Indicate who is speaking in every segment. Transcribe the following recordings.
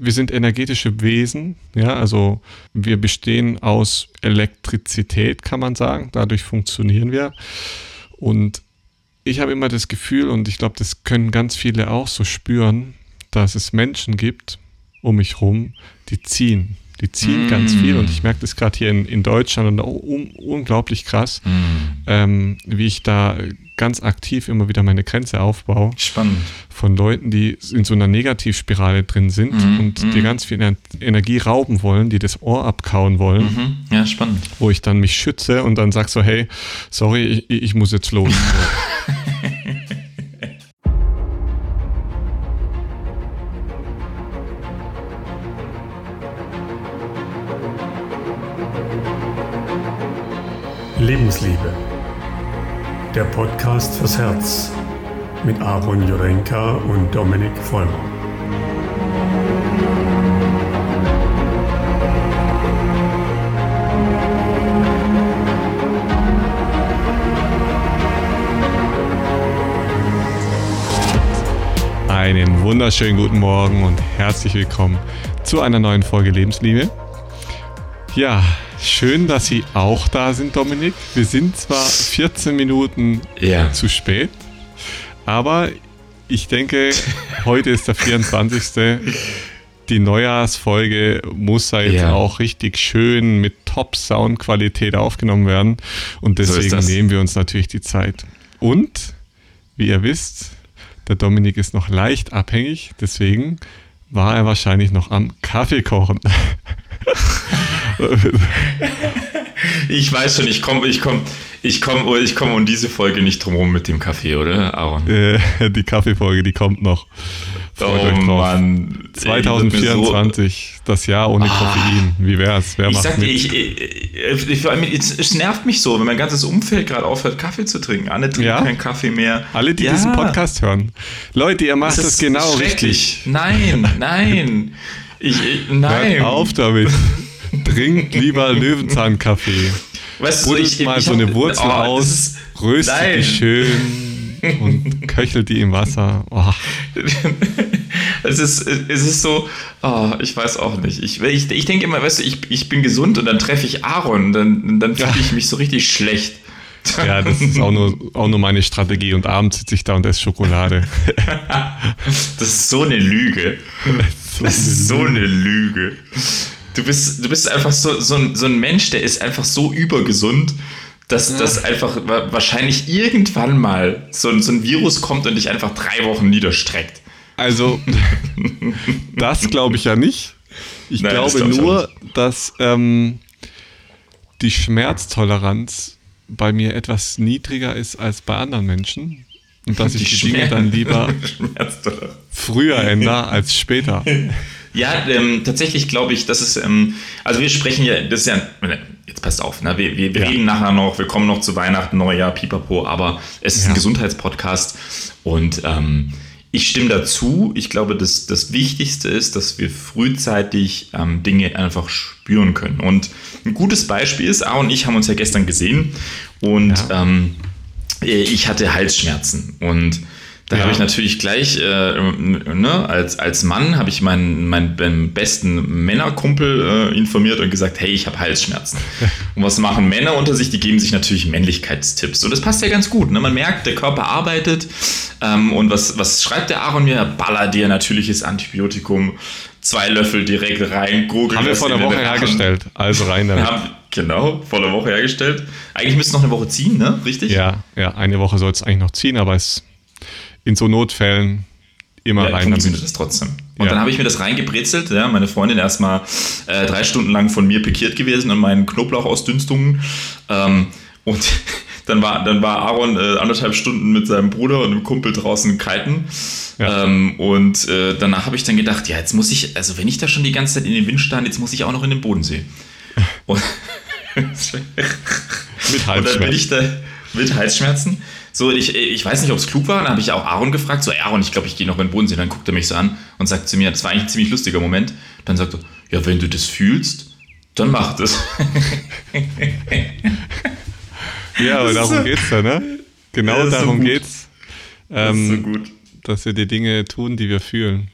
Speaker 1: wir sind energetische Wesen, ja, also wir bestehen aus Elektrizität, kann man sagen. Dadurch funktionieren wir. Und ich habe immer das Gefühl, und ich glaube, das können ganz viele auch so spüren, dass es Menschen gibt um mich herum, die ziehen. Die ziehen mm. ganz viel und ich merke das gerade hier in, in Deutschland und auch un, unglaublich krass, mm. ähm, wie ich da ganz aktiv immer wieder meine Grenze aufbaue.
Speaker 2: Spannend.
Speaker 1: Von Leuten, die in so einer Negativspirale drin sind mm. und mm. dir ganz viel Energie rauben wollen, die das Ohr abkauen wollen.
Speaker 2: -hmm. Ja, spannend.
Speaker 1: Wo ich dann mich schütze und dann sag so, hey, sorry, ich, ich muss jetzt los.
Speaker 3: Lebensliebe. Der Podcast fürs Herz mit Aaron Jurenka und Dominik Vollmer.
Speaker 1: Einen wunderschönen guten Morgen und herzlich willkommen zu einer neuen Folge Lebensliebe. Ja, Schön, dass Sie auch da sind, Dominik. Wir sind zwar 14 Minuten ja. zu spät, aber ich denke, heute ist der 24. Die Neujahrsfolge muss ja jetzt ja. auch richtig schön mit Top-Soundqualität aufgenommen werden. Und deswegen so nehmen wir uns natürlich die Zeit. Und, wie ihr wisst, der Dominik ist noch leicht abhängig, deswegen war er wahrscheinlich noch am Kaffee kochen.
Speaker 2: ich weiß schon, ich komme ich komm, ich komm, ich komm um diese Folge nicht drum mit dem Kaffee, oder, Aaron?
Speaker 1: Äh, die Kaffeefolge, die kommt noch.
Speaker 2: Freut oh Mann.
Speaker 1: 2024, so das Jahr ohne ah. Koffein. Wie wär's? Wer
Speaker 2: ich macht sag dir, ich, ich, ich, es nervt mich so, wenn mein ganzes Umfeld gerade aufhört, Kaffee zu trinken. Alle trinken ja? keinen Kaffee mehr.
Speaker 1: Alle, die ja. diesen Podcast hören. Leute, ihr macht das, genau richtig.
Speaker 2: Nein, nein. Ich, nein.
Speaker 1: Hört auf damit. Trinkt lieber Löwenzahnkaffee. Weißt du, ich, mal ich so eine Wurzel oh, aus, röstet die schön und köchelt die im Wasser. Oh.
Speaker 2: es, ist, es ist so, oh, ich weiß auch nicht. Ich, ich, ich denke immer, weißt du, ich, ich bin gesund und dann treffe ich Aaron, dann, dann fühle ich mich so richtig schlecht.
Speaker 1: Ja, das ist auch nur, auch nur meine Strategie und abends sitze ich da und esse Schokolade.
Speaker 2: das ist so eine Lüge. Das ist so eine Lüge. Du bist, du bist einfach so, so, ein, so ein Mensch, der ist einfach so übergesund, dass ja. das einfach wahrscheinlich irgendwann mal so, so ein Virus kommt und dich einfach drei Wochen niederstreckt.
Speaker 1: Also, das glaube ich ja nicht. Ich Nein, glaube das nur, dass ähm, die Schmerztoleranz bei mir etwas niedriger ist als bei anderen Menschen. Und dass ich die, die Dinge dann lieber früher ändere als später.
Speaker 2: Ja, ähm, tatsächlich glaube ich, dass es, ähm, also wir sprechen ja, das ist ja, jetzt passt auf, ne? wir, wir, wir ja. reden nachher noch, wir kommen noch zu Weihnachten, Neujahr, pipapo, aber es ist ja. ein Gesundheitspodcast und ähm, ich stimme dazu. Ich glaube, das, das Wichtigste ist, dass wir frühzeitig ähm, Dinge einfach spüren können. Und ein gutes Beispiel ist, A und ich haben uns ja gestern gesehen und ja. ähm, ich hatte Halsschmerzen und da ja. habe ich natürlich gleich, äh, ne, als, als Mann habe ich meinen, meinen besten Männerkumpel äh, informiert und gesagt, hey, ich habe Halsschmerzen. und was machen Männer unter sich? Die geben sich natürlich Männlichkeitstipps. Und das passt ja ganz gut. Ne? Man merkt, der Körper arbeitet. Ähm, und was, was schreibt der Aaron mir? Baller dir natürliches Antibiotikum. Zwei Löffel direkt rein.
Speaker 1: Gurgel haben wir vor einer Woche hergestellt. Also rein damit.
Speaker 2: Haben, genau, vor einer Woche hergestellt. Eigentlich müsste es noch eine Woche ziehen, ne? Richtig?
Speaker 1: Ja, ja eine Woche soll es eigentlich noch ziehen, aber es in so Notfällen immer ja, rein
Speaker 2: funktioniert das trotzdem. Und ja. dann habe ich mir das reingebrezelt. Ja, meine Freundin erstmal äh, drei Stunden lang von mir pikiert gewesen und meinen Knoblauchausdünstungen. Ähm, und dann war, dann war Aaron äh, anderthalb Stunden mit seinem Bruder und einem Kumpel draußen kiten. Ja. Ähm, und äh, danach habe ich dann gedacht, ja, jetzt muss ich, also wenn ich da schon die ganze Zeit in den Wind stand, jetzt muss ich auch noch in den Bodensee. Und, mit Halsschmerzen. Und dann bin ich da mit Halsschmerzen. So, ich, ich weiß nicht, ob es klug war. Dann habe ich auch Aaron gefragt. So, Aaron, ich glaube, ich gehe noch in den Bodensee. Dann guckt er mich so an und sagt zu mir, das war eigentlich ein ziemlich lustiger Moment. Dann sagt er, ja, wenn du das fühlst, dann mach das.
Speaker 1: ja, aber darum so, geht's ja, ne? Genau darum so geht's. Ähm, das ist so gut. Dass wir die Dinge tun, die wir fühlen.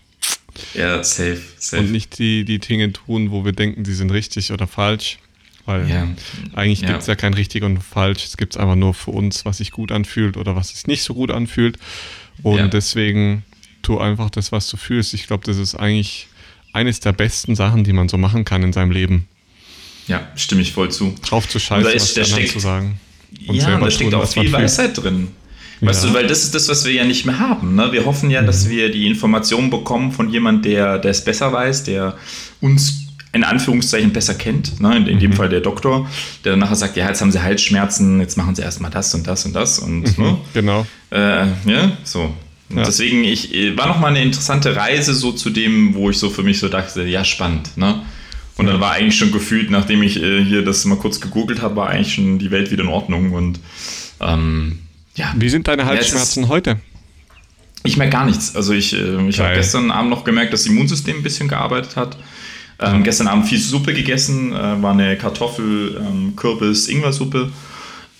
Speaker 2: Ja, safe, safe.
Speaker 1: Und nicht die, die Dinge tun, wo wir denken, die sind richtig oder falsch. Weil ja. eigentlich gibt es ja. ja kein richtig und falsch. Es gibt es einfach nur für uns, was sich gut anfühlt oder was sich nicht so gut anfühlt. Und ja. deswegen tu einfach das, was du fühlst. Ich glaube, das ist eigentlich eines der besten Sachen, die man so machen kann in seinem Leben.
Speaker 2: Ja, stimme ich voll zu.
Speaker 1: Drauf zu scheißen,
Speaker 2: ist, was
Speaker 1: steckt, zu sagen.
Speaker 2: Und ja, da steckt tun, auch viel Weisheit drin. Weißt ja. du, weil das ist das, was wir ja nicht mehr haben. Ne? Wir hoffen ja, mhm. dass wir die Informationen bekommen von jemand, der, der es besser weiß, der uns in Anführungszeichen besser kennt. Ne? In, in mhm. dem Fall der Doktor, der dann nachher sagt, ja, jetzt haben sie Halsschmerzen, jetzt machen sie erstmal das und das und das. Und,
Speaker 1: mhm, ne? Genau.
Speaker 2: Äh, ja, so. Ja. Deswegen, ich äh, war nochmal eine interessante Reise so zu dem, wo ich so für mich so dachte, ja, spannend. Ne? Und dann war eigentlich schon gefühlt, nachdem ich äh, hier das mal kurz gegoogelt habe, war eigentlich schon die Welt wieder in Ordnung. Und ähm, ja.
Speaker 1: Wie sind deine Halsschmerzen ja, heute?
Speaker 2: Ich merke gar nichts. Also ich, äh, ich habe gestern Abend noch gemerkt, dass das Immunsystem ein bisschen gearbeitet hat. Ähm, gestern Abend viel Suppe gegessen, äh, war eine Kartoffel, ähm, Kürbis, Ingwer-Suppe.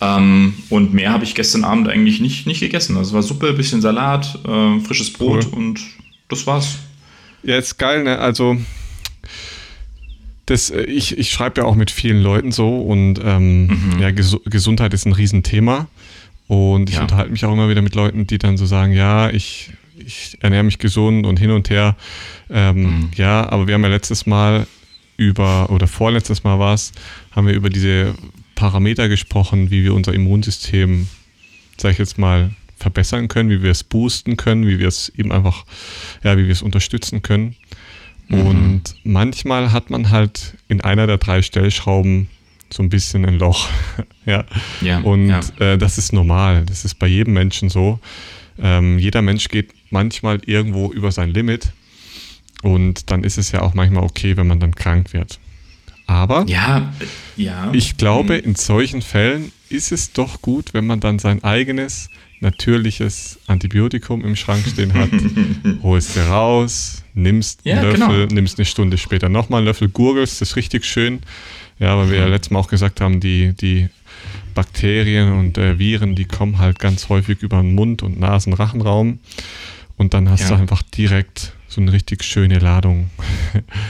Speaker 2: Ähm, und mehr habe ich gestern Abend eigentlich nicht, nicht gegessen. Also es war Suppe, bisschen Salat, äh, frisches Brot cool. und das war's.
Speaker 1: Ja, ist geil, ne? Also das, äh, ich, ich schreibe ja auch mit vielen Leuten so und ähm, mhm. ja, Ges Gesundheit ist ein Riesenthema. Und ich ja. unterhalte mich auch immer wieder mit Leuten, die dann so sagen, ja, ich, ich ernähre mich gesund und hin und her. Ähm, mhm. Ja, aber wir haben ja letztes Mal über, oder vorletztes Mal war es, haben wir über diese Parameter gesprochen, wie wir unser Immunsystem, sag ich jetzt mal, verbessern können, wie wir es boosten können, wie wir es eben einfach, ja, wie wir es unterstützen können. Mhm. Und manchmal hat man halt in einer der drei Stellschrauben so ein bisschen ein Loch. ja. ja. Und ja. Äh, das ist normal. Das ist bei jedem Menschen so. Ähm, jeder Mensch geht manchmal irgendwo über sein Limit. Und dann ist es ja auch manchmal okay, wenn man dann krank wird. Aber
Speaker 2: ja, ja.
Speaker 1: ich glaube, mhm. in solchen Fällen ist es doch gut, wenn man dann sein eigenes natürliches Antibiotikum im Schrank stehen hat, holst dir raus, nimmst ja, einen Löffel, genau. nimmst eine Stunde später nochmal einen Löffel, gurgelst, das ist richtig schön. Ja, weil wir ja mhm. letztes Mal auch gesagt haben, die, die Bakterien und äh, Viren, die kommen halt ganz häufig über den Mund- und Nasen-Rachenraum. Und dann hast ja. du einfach direkt so eine richtig schöne Ladung.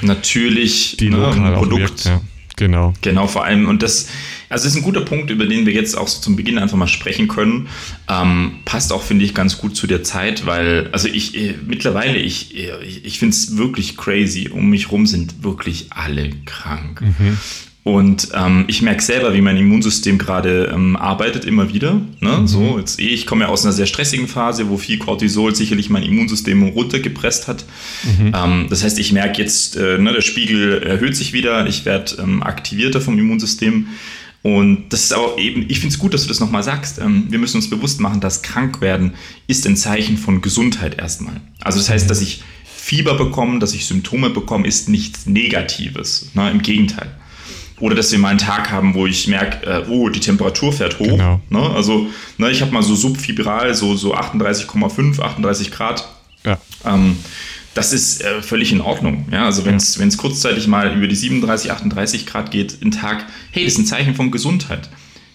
Speaker 2: Natürlich,
Speaker 1: die ne, lokal auch Produkt. Wirkt, ja. Genau.
Speaker 2: Genau, vor allem, und das, also ist ein guter Punkt, über den wir jetzt auch so zum Beginn einfach mal sprechen können. Ähm, passt auch, finde ich, ganz gut zu der Zeit, weil, also ich, äh, mittlerweile, ich, äh, ich, ich finde es wirklich crazy. Um mich rum sind wirklich alle krank. Mhm. Und ähm, ich merke selber, wie mein Immunsystem gerade ähm, arbeitet, immer wieder. Ne? Mhm. So, jetzt eh, ich komme ja aus einer sehr stressigen Phase, wo viel Cortisol sicherlich mein Immunsystem runtergepresst hat. Mhm. Ähm, das heißt, ich merke jetzt, äh, ne, der Spiegel erhöht sich wieder, ich werde ähm, aktivierter vom Immunsystem. Und das ist aber eben, ich finde es gut, dass du das nochmal sagst. Ähm, wir müssen uns bewusst machen, dass krank werden ist ein Zeichen von Gesundheit erstmal. Also das heißt, dass ich Fieber bekomme, dass ich Symptome bekomme, ist nichts Negatives. Ne? Im Gegenteil. Oder dass wir mal einen Tag haben, wo ich merke, äh, oh, die Temperatur fährt hoch. Genau. Ne? Also ne, ich habe mal so subfibral, so, so 38,5, 38 Grad. Ja. Ähm, das ist äh, völlig in Ordnung. Ja? Also wenn es ja. kurzzeitig mal über die 37, 38 Grad geht im Tag, hey, das ist ein Zeichen von Gesundheit.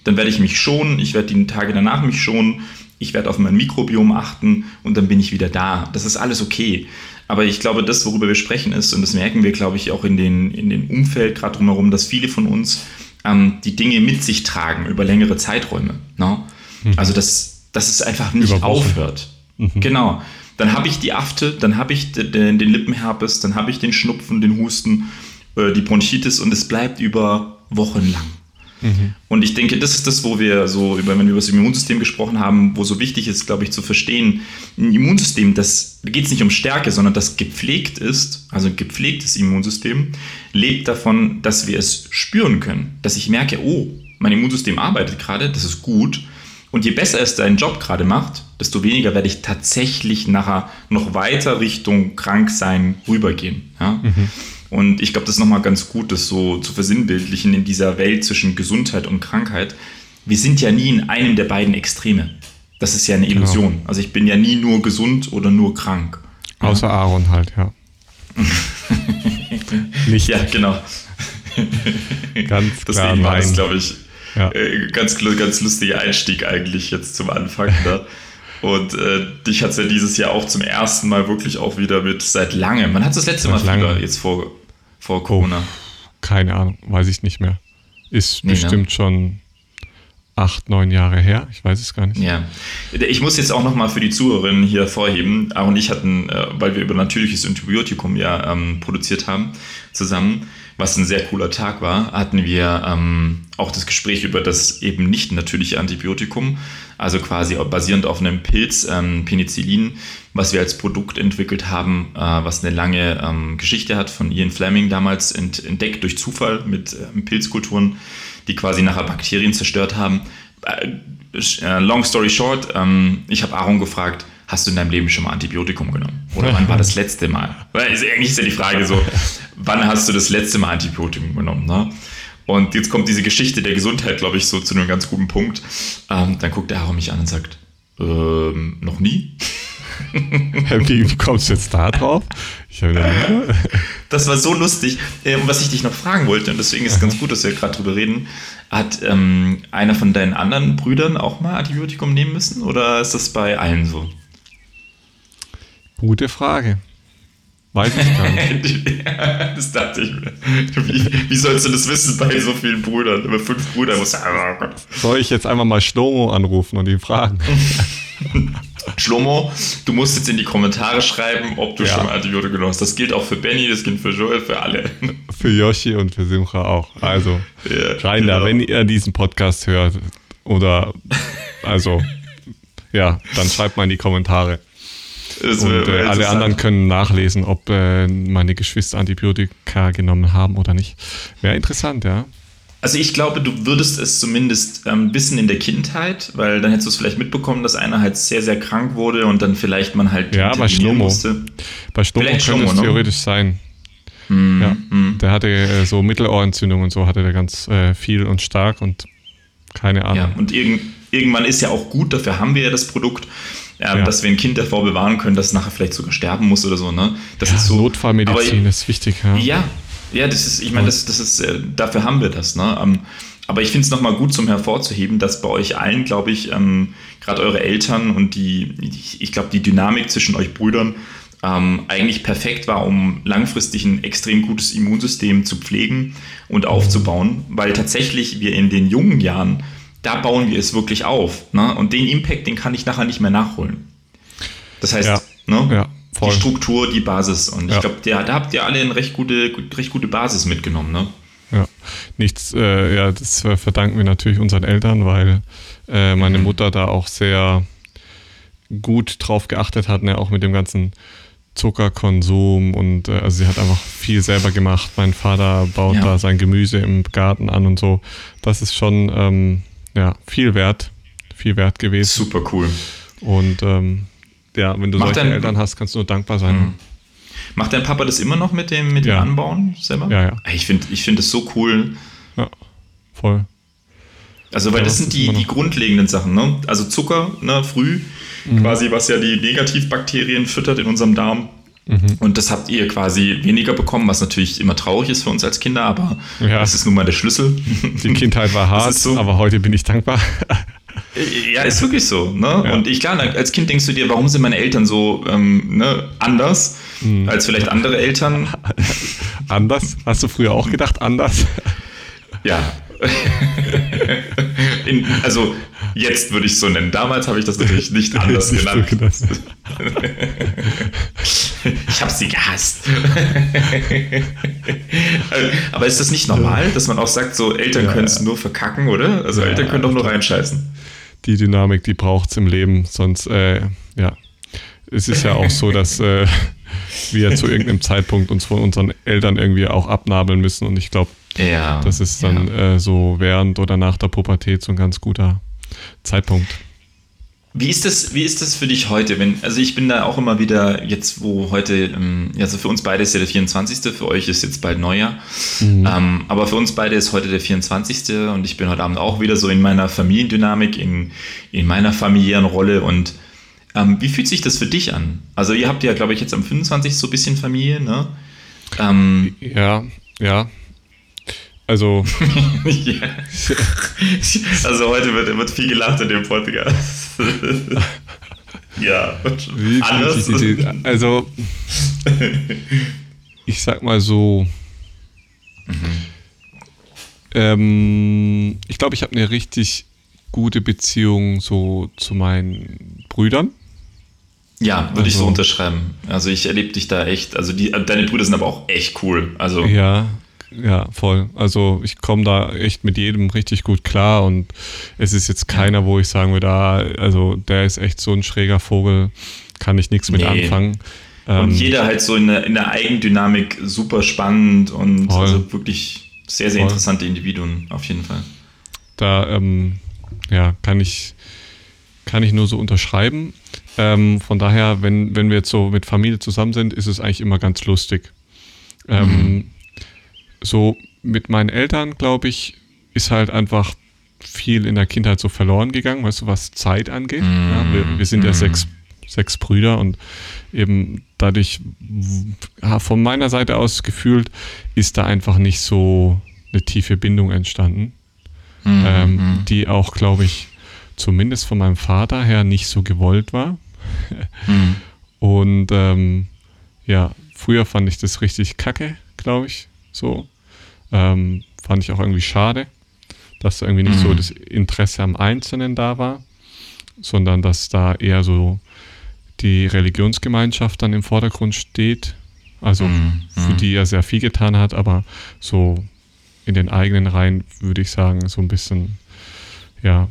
Speaker 2: Dann werde ich mich schonen, ich werde die Tage danach mich schonen, ich werde auf mein Mikrobiom achten und dann bin ich wieder da. Das ist alles okay. Aber ich glaube, das, worüber wir sprechen, ist, und das merken wir, glaube ich, auch in den, in den Umfeld gerade drumherum, dass viele von uns ähm, die Dinge mit sich tragen über längere Zeiträume. Ne? Mhm. Also, dass, dass es einfach nicht aufhört. Mhm. Genau. Dann habe ich die Afte, dann habe ich den, den Lippenherpes, dann habe ich den Schnupfen, den Husten, äh, die Bronchitis und es bleibt über Wochen lang. Mhm. Und ich denke, das ist das, wo wir so, über, wenn wir über das Immunsystem gesprochen haben, wo so wichtig ist, glaube ich, zu verstehen, ein Immunsystem, das da geht es nicht um Stärke, sondern das gepflegt ist, also ein gepflegtes Immunsystem, lebt davon, dass wir es spüren können. Dass ich merke, oh, mein Immunsystem arbeitet gerade, das ist gut. Und je besser es deinen Job gerade macht, desto weniger werde ich tatsächlich nachher noch weiter Richtung Kranksein rübergehen. Ja? Mhm. Und ich glaube, das ist nochmal ganz gut, das so zu versinnbildlichen in dieser Welt zwischen Gesundheit und Krankheit. Wir sind ja nie in einem der beiden Extreme. Das ist ja eine genau. Illusion. Genau. Also ich bin ja nie nur gesund oder nur krank.
Speaker 1: Außer ja. Aaron halt, ja.
Speaker 2: Nicht. Ja, genau.
Speaker 1: Ganz
Speaker 2: Deswegen klar, war das, glaube ich, ja. äh, ganz, ganz lustiger Einstieg eigentlich jetzt zum Anfang. Ne? Und äh, dich hat es ja dieses Jahr auch zum ersten Mal wirklich auch wieder mit seit langem. Man hat das letzte Mal Fieber jetzt vor, vor Corona. Oh,
Speaker 1: keine Ahnung, weiß ich nicht mehr. Ist nee, ne? bestimmt ne? schon acht, neun Jahre her. Ich weiß es gar nicht.
Speaker 2: Ja. Ich muss jetzt auch nochmal für die Zuhörerinnen hier vorheben. Aaron und ich hatten, äh, weil wir über natürliches Antibiotikum ja ähm, produziert haben, zusammen, was ein sehr cooler Tag war, hatten wir ähm, auch das Gespräch über das eben nicht natürliche Antibiotikum, also quasi basierend auf einem Pilz, ähm, Penicillin, was wir als Produkt entwickelt haben, äh, was eine lange ähm, Geschichte hat, von Ian Fleming damals ent entdeckt durch Zufall mit äh, Pilzkulturen, die quasi nachher Bakterien zerstört haben. Äh, äh long story short, ähm, ich habe Aaron gefragt, hast du in deinem Leben schon mal Antibiotikum genommen? Oder wann war das letzte Mal? Weil eigentlich ist ja die Frage so, wann hast du das letzte Mal Antibiotikum genommen? Ne? Und jetzt kommt diese Geschichte der Gesundheit, glaube ich, so zu einem ganz guten Punkt. Ähm, dann guckt der Aaron mich an und sagt, ähm, noch nie?
Speaker 1: wie, kommst du jetzt da drauf?
Speaker 2: das war so lustig. Äh, was ich dich noch fragen wollte, und deswegen ist es ganz gut, dass wir gerade drüber reden, hat ähm, einer von deinen anderen Brüdern auch mal Antibiotikum nehmen müssen oder ist das bei allen so?
Speaker 1: Gute Frage. Weiß ich gar nicht.
Speaker 2: das dachte ich mir. Wie, wie, sollst du das wissen bei so vielen Brüdern? Über fünf Brüder muss
Speaker 1: Soll ich jetzt einfach mal Schlomo anrufen und ihn fragen?
Speaker 2: Schlomo, du musst jetzt in die Kommentare schreiben, ob du ja. schon Antibiotika genommen hast. Das gilt auch für Benny, das gilt für Joel, für alle.
Speaker 1: Für Yoshi und für Simcha auch. Also, ja, rein genau. da, wenn ihr diesen Podcast hört oder, also, ja, dann schreibt mal in die Kommentare. Das und äh, alle anderen können nachlesen, ob äh, meine Geschwister Antibiotika genommen haben oder nicht. Wäre interessant, ja.
Speaker 2: Also ich glaube, du würdest es zumindest ähm, wissen in der Kindheit, weil dann hättest du es vielleicht mitbekommen, dass einer halt sehr, sehr krank wurde und dann vielleicht man halt
Speaker 1: ja, bei Schlummo. musste. Bei Schlummo könnte Schlummo, es ne? theoretisch sein. Mm, ja, mm. Der hatte äh, so Mittelohrentzündung und so hatte der ganz äh, viel und stark und keine Ahnung.
Speaker 2: Ja, und irg irgendwann ist ja auch gut, dafür haben wir ja das Produkt ja, ja. dass wir ein Kind davor bewahren können, dass es nachher vielleicht sogar sterben muss oder so. Ne?
Speaker 1: Das ja, ist so,
Speaker 2: Notfallmedizin
Speaker 1: aber, ist wichtig. Ja,
Speaker 2: ja, ja das ist, ich meine, das, das ist, äh, dafür haben wir das. Ne? Ähm, aber ich finde es nochmal gut zum hervorzuheben, dass bei euch allen, glaube ich, ähm, gerade eure Eltern und die, ich glaube, die Dynamik zwischen euch Brüdern ähm, eigentlich perfekt war, um langfristig ein extrem gutes Immunsystem zu pflegen und aufzubauen, weil tatsächlich wir in den jungen Jahren da bauen wir es wirklich auf. Ne? Und den Impact, den kann ich nachher nicht mehr nachholen. Das heißt, ja, ne? Ja, die Struktur, die Basis. Und ich glaube, da habt ihr alle eine recht gute, recht gute Basis mitgenommen. Ne?
Speaker 1: Ja, nichts, äh, ja, das verdanken wir natürlich unseren Eltern, weil äh, meine mhm. Mutter da auch sehr gut drauf geachtet hat, ne? auch mit dem ganzen Zuckerkonsum und äh, also sie hat einfach viel selber gemacht. Mein Vater baut ja. da sein Gemüse im Garten an und so. Das ist schon ähm, ja, viel wert, viel wert gewesen.
Speaker 2: Super cool.
Speaker 1: Und ähm, ja, wenn du Macht solche dein, Eltern hast, kannst du nur dankbar sein. Mhm.
Speaker 2: Macht dein Papa das immer noch mit dem, mit ja. dem Anbauen selber?
Speaker 1: Ja, ja.
Speaker 2: Ich finde ich find das so cool.
Speaker 1: Ja, voll.
Speaker 2: Also, weil ja, das sind die, die grundlegenden Sachen, ne? Also Zucker, ne, früh, mhm. quasi, was ja die Negativbakterien füttert in unserem Darm. Mhm. Und das habt ihr quasi weniger bekommen, was natürlich immer traurig ist für uns als Kinder, aber ja. das ist nun mal der Schlüssel.
Speaker 1: Die Kindheit war hart, so. aber heute bin ich dankbar.
Speaker 2: Ja, ist wirklich so. Ne? Ja. Und ich, klar, als Kind denkst du dir, warum sind meine Eltern so ähm, ne, anders mhm. als vielleicht andere Eltern?
Speaker 1: anders? Hast du früher auch gedacht, anders?
Speaker 2: Ja, In, also jetzt würde ich es so nennen. Damals habe ich das natürlich nicht anders nicht genannt. So ich habe sie gehasst. Aber ist das nicht normal, dass man auch sagt, so Eltern ja, können es ja. nur verkacken, oder? Also ja, Eltern können doch nur reinscheißen.
Speaker 1: Die Dynamik, die braucht es im Leben, sonst, äh, ja. Es ist ja auch so, dass äh, wir zu irgendeinem Zeitpunkt uns von unseren Eltern irgendwie auch abnabeln müssen und ich glaube, ja. Das ist dann ja. äh, so während oder nach der Pubertät so ein ganz guter Zeitpunkt.
Speaker 2: Wie ist das, wie ist das für dich heute? Wenn, also ich bin da auch immer wieder, jetzt wo heute, ähm, also für uns beide ist ja der 24., für euch ist jetzt bald Neujahr. Mhm. Ähm, aber für uns beide ist heute der 24. und ich bin heute Abend auch wieder so in meiner Familiendynamik, in, in meiner familiären Rolle und ähm, wie fühlt sich das für dich an? Also ihr habt ja, glaube ich, jetzt am 25. so ein bisschen Familie, ne?
Speaker 1: Ähm, ja, ja, also.
Speaker 2: ja. Also heute wird, wird viel gelacht in dem Podcast. Ja,
Speaker 1: wie. Die, also, ich sag mal so, mhm. ähm, ich glaube, ich habe eine richtig gute Beziehung so zu meinen Brüdern.
Speaker 2: Ja, würde also, ich so also unterschreiben. Also ich erlebe dich da echt, also die, deine Brüder sind aber auch echt cool. Also
Speaker 1: ja, ja, voll. Also ich komme da echt mit jedem richtig gut klar und es ist jetzt keiner, wo ich sagen würde, ah, also der ist echt so ein schräger Vogel, kann ich nichts mit nee. anfangen.
Speaker 2: Und ähm, jeder halt so in der, in der Eigendynamik super spannend und voll. also wirklich sehr, sehr voll. interessante Individuen auf jeden Fall.
Speaker 1: Da ähm, ja, kann ich, kann ich nur so unterschreiben. Ähm, von daher, wenn, wenn wir jetzt so mit Familie zusammen sind, ist es eigentlich immer ganz lustig. Ähm, mhm. So mit meinen Eltern, glaube ich, ist halt einfach viel in der Kindheit so verloren gegangen, weißt du, was Zeit angeht. Mhm. Ja, wir, wir, sind ja mhm. sechs, sechs Brüder und eben dadurch, ja, von meiner Seite aus gefühlt, ist da einfach nicht so eine tiefe Bindung entstanden, mhm. ähm, mhm. die auch, glaube ich, zumindest von meinem Vater her nicht so gewollt war. Mhm. Und ähm, ja, früher fand ich das richtig kacke, glaube ich. So. Ähm, fand ich auch irgendwie schade, dass da irgendwie nicht mhm. so das Interesse am Einzelnen da war, sondern dass da eher so die Religionsgemeinschaft dann im Vordergrund steht. Also mhm. für die er sehr viel getan hat, aber so in den eigenen Reihen würde ich sagen, so ein bisschen, ja,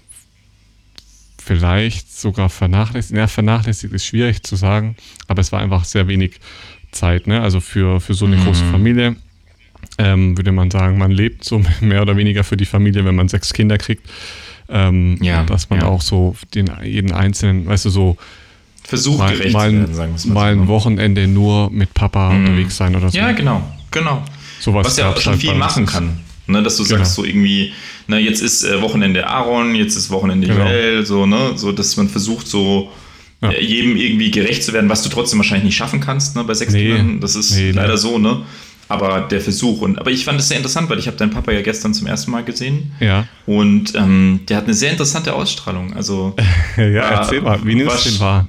Speaker 1: vielleicht sogar vernachlässigt. Ja, vernachlässigt ist schwierig zu sagen, aber es war einfach sehr wenig Zeit, ne? Also für, für so eine mhm. große Familie ähm, würde man sagen, man lebt so mehr oder weniger für die Familie, wenn man sechs Kinder kriegt. Ähm, ja, dass man ja. auch so den, jeden einzelnen, weißt du, so
Speaker 2: versucht
Speaker 1: mal,
Speaker 2: gerecht
Speaker 1: mal,
Speaker 2: werden,
Speaker 1: sagen wir mal. Mal ein Wochenende nur mit Papa mhm. unterwegs sein oder so.
Speaker 2: Ja, genau, genau.
Speaker 1: Sowas
Speaker 2: Was ja auch schon viel machen kann. Ne, dass du genau. sagst, so irgendwie, na, jetzt ist äh, Wochenende Aaron, jetzt ist Wochenende genau. Joel, so, ne, so, dass man versucht, so ja. äh, jedem irgendwie gerecht zu werden, was du trotzdem wahrscheinlich nicht schaffen kannst, ne, bei sechs nee. Kindern. Das ist nee, leider nee. so, ne. Aber der Versuch. Und, aber ich fand es sehr interessant, weil ich habe deinen Papa ja gestern zum ersten Mal gesehen.
Speaker 1: Ja.
Speaker 2: Und ähm, der hat eine sehr interessante Ausstrahlung. Also,
Speaker 1: ja, erzähl mal, wie nimmst du den wahr?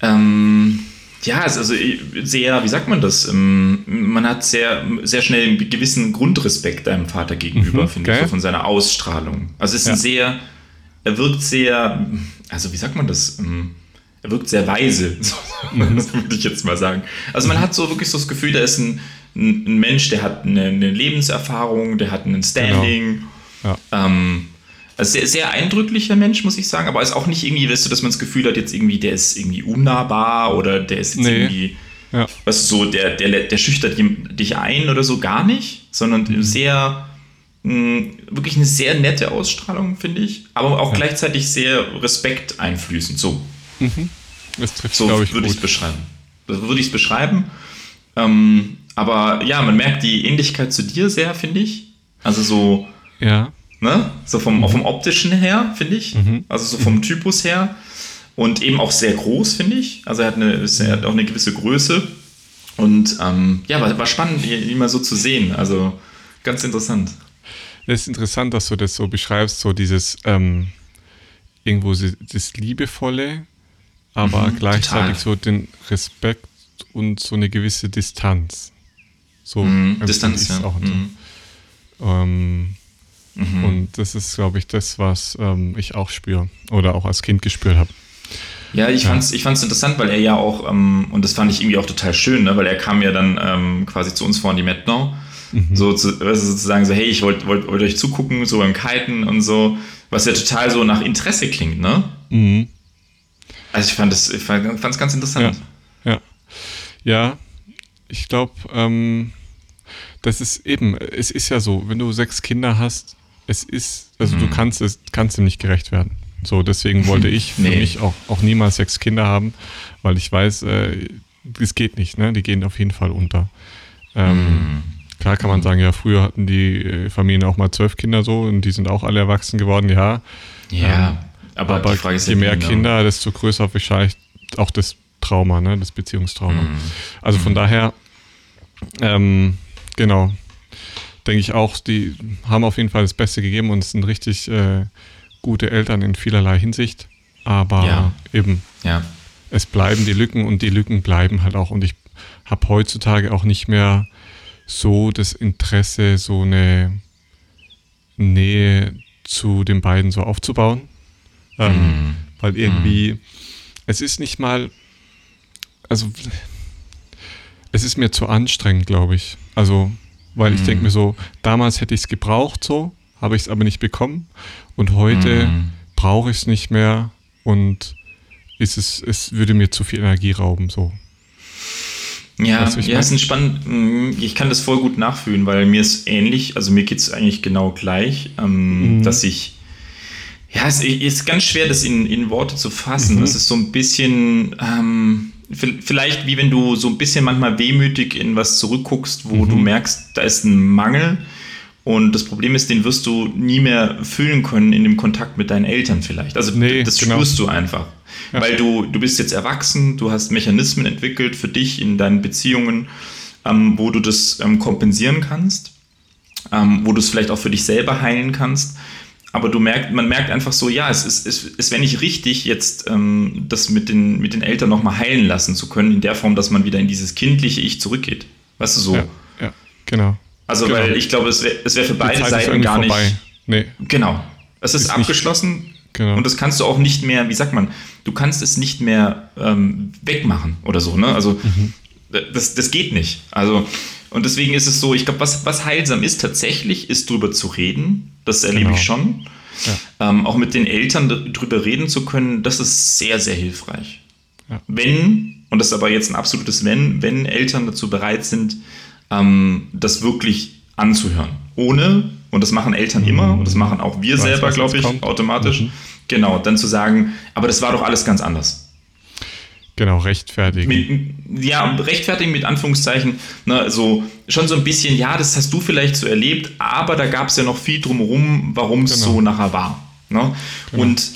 Speaker 2: Ähm, ja, also sehr, wie sagt man das? Ähm, man hat sehr, sehr schnell einen gewissen Grundrespekt deinem Vater gegenüber, mhm, finde okay. ich, so von seiner Ausstrahlung. Also es ist ja. ein sehr, er wirkt sehr, also wie sagt man das? Ähm, er wirkt sehr weise, würde ich jetzt mal sagen. Also man hat so wirklich so das Gefühl, da ist ein, ein Mensch, der hat eine, eine Lebenserfahrung, der hat einen Standing. Genau. Ja. Ähm, also sehr, sehr eindrücklicher Mensch, muss ich sagen, aber ist auch nicht irgendwie, weißt du, dass man das Gefühl hat, jetzt irgendwie, der ist irgendwie unnahbar oder der ist jetzt nee. irgendwie, ja. weißt du, so, der, der, der schüchtert dich ein oder so, gar nicht, sondern mhm. sehr, mh, hm, wirklich eine sehr nette Ausstrahlung, finde ich, aber auch ja. gleichzeitig sehr respekteinflößend, so.
Speaker 1: Mhm. Das trifft,
Speaker 2: so
Speaker 1: glaube ich,
Speaker 2: würde ich es beschreiben. Das würde ich es beschreiben. Ähm, aber ja, man merkt die Ähnlichkeit zu dir sehr, finde ich. Also so.
Speaker 1: Ja.
Speaker 2: Ne? So vom, mhm. vom optischen her, finde ich. Mhm. Also so vom Typus her. Und eben auch sehr groß, finde ich. Also er hat, eine, er hat auch eine gewisse Größe. Und ähm, ja, war, war spannend, ihn mal so zu sehen. Also ganz interessant.
Speaker 1: Es ist interessant, dass du das so beschreibst, so dieses ähm, irgendwo das Liebevolle, aber mhm, gleichzeitig total. so den Respekt und so eine gewisse Distanz. So
Speaker 2: mhm, Distanz, ja. Auch
Speaker 1: mhm. ähm, Mhm. Und das ist, glaube ich, das, was ähm, ich auch spüre oder auch als Kind gespürt habe.
Speaker 2: Ja, ich ja. fand's, ich fand's interessant, weil er ja auch, ähm, und das fand ich irgendwie auch total schön, ne, weil er kam ja dann ähm, quasi zu uns vor in die Metnau, mhm. so zu, also sozusagen so, hey, ich wollte wollt, wollt euch zugucken, so beim Kiten und so, was ja total so nach Interesse klingt, ne?
Speaker 1: Mhm.
Speaker 2: Also ich fand es ich fand, ganz interessant.
Speaker 1: Ja, ja. ja ich glaube, ähm, das ist eben, es ist ja so, wenn du sechs Kinder hast, es ist, also mhm. du kannst es, kannst dem nicht gerecht werden. So, deswegen wollte ich für nee. mich auch, auch niemals sechs Kinder haben, weil ich weiß, äh, das geht nicht, ne? Die gehen auf jeden Fall unter. Ähm, mhm. Klar kann man mhm. sagen, ja, früher hatten die äh, Familien auch mal zwölf Kinder so und die sind auch alle erwachsen geworden, ja.
Speaker 2: Ja, ähm, aber, aber
Speaker 1: je mehr genau. Kinder, desto größer wahrscheinlich auch das Trauma, ne? Das Beziehungstrauma. Mhm. Also von mhm. daher, ähm, genau, denke ich auch, die haben auf jeden Fall das Beste gegeben und sind richtig äh, gute Eltern in vielerlei Hinsicht. aber
Speaker 2: Ja.
Speaker 1: eben,
Speaker 2: Ja.
Speaker 1: es bleiben die Lücken und die Lücken bleiben halt auch. Und ich habe heutzutage auch nicht mehr so das Interesse, so eine Nähe zu den beiden so aufzubauen. Ähm,
Speaker 2: Mhm.
Speaker 1: Weil irgendwie, es ist nicht mal, also es ist mir zu anstrengend, glaube ich. Also, weil ich
Speaker 2: Mhm.
Speaker 1: denke mir so, damals hätte ich es gebraucht so, habe ich es aber nicht bekommen. Und heute
Speaker 2: Mhm.
Speaker 1: brauche ich es nicht mehr und ist es, es würde mir zu viel Energie rauben. So.
Speaker 2: Ja,
Speaker 1: ich
Speaker 2: ja,
Speaker 1: mein?
Speaker 2: ist ein spannend. mm, Ich kann das voll gut nachfühlen, weil mir ist ähnlich, also mir geht es eigentlich genau gleich, ähm,
Speaker 1: Mhm.
Speaker 2: dass ich. Ja, es ist ganz schwer, das in, in Worte zu fassen.
Speaker 1: Mhm.
Speaker 2: Das ist so ein bisschen, ähm, vi- vielleicht wie wenn du so ein bisschen manchmal wehmütig in was zurückguckst, wo
Speaker 1: Mhm.
Speaker 2: du merkst, da ist ein Mangel. Und das Problem ist, den wirst du nie mehr füllen können in dem Kontakt mit deinen Eltern vielleicht. Also
Speaker 1: Nee,
Speaker 2: das
Speaker 1: genau.
Speaker 2: spürst du einfach.
Speaker 1: Ja.
Speaker 2: Weil du, du bist jetzt erwachsen, du hast Mechanismen entwickelt für dich in deinen Beziehungen, ähm, wo du das ähm, kompensieren kannst, ähm, wo du es vielleicht auch für dich selber heilen kannst. Aber du merkt, man merkt einfach so, ja, es ist, es, es wäre nicht richtig, jetzt ähm, das mit den, mit den Eltern nochmal heilen lassen zu können, in der Form, dass man wieder in dieses kindliche Ich zurückgeht. Weißt du so?
Speaker 1: Ja, ja, genau.
Speaker 2: Also,
Speaker 1: Genau.
Speaker 2: weil ich glaube, es wäre es wär für beide Seiten gar
Speaker 1: vorbei.
Speaker 2: nicht.
Speaker 1: Nee,
Speaker 2: Genau. Es ist,
Speaker 1: Ist nicht-
Speaker 2: abgeschlossen
Speaker 1: Genau.
Speaker 2: und das kannst du auch nicht mehr, wie sagt man, du kannst es nicht mehr ähm, wegmachen oder so, ne? Also
Speaker 1: Mhm.
Speaker 2: das, das geht nicht. Also, und deswegen ist es so, ich glaube, was, was heilsam ist tatsächlich, ist drüber zu reden. Das erlebe
Speaker 1: Genau.
Speaker 2: ich schon. Ähm, auch mit den Eltern drüber reden zu können, das ist sehr, sehr hilfreich.
Speaker 1: Ja.
Speaker 2: Wenn, und das ist aber jetzt ein absolutes Wenn, wenn Eltern dazu bereit sind, ähm, das wirklich anzuhören. Ohne, und das machen Eltern immer, und das machen auch wir
Speaker 1: Mhm. Weiß,
Speaker 2: selber, glaube ich,
Speaker 1: kommt.
Speaker 2: automatisch.
Speaker 1: Mhm.
Speaker 2: Genau, dann zu sagen, aber das war doch alles ganz anders.
Speaker 1: Genau, rechtfertigen.
Speaker 2: Mit, ja, rechtfertigen mit Anführungszeichen, ne, so schon so ein bisschen, ja, das hast du vielleicht so erlebt, aber da gab es ja noch viel drumherum, warum es
Speaker 1: Genau.
Speaker 2: so nachher war. Ne? Und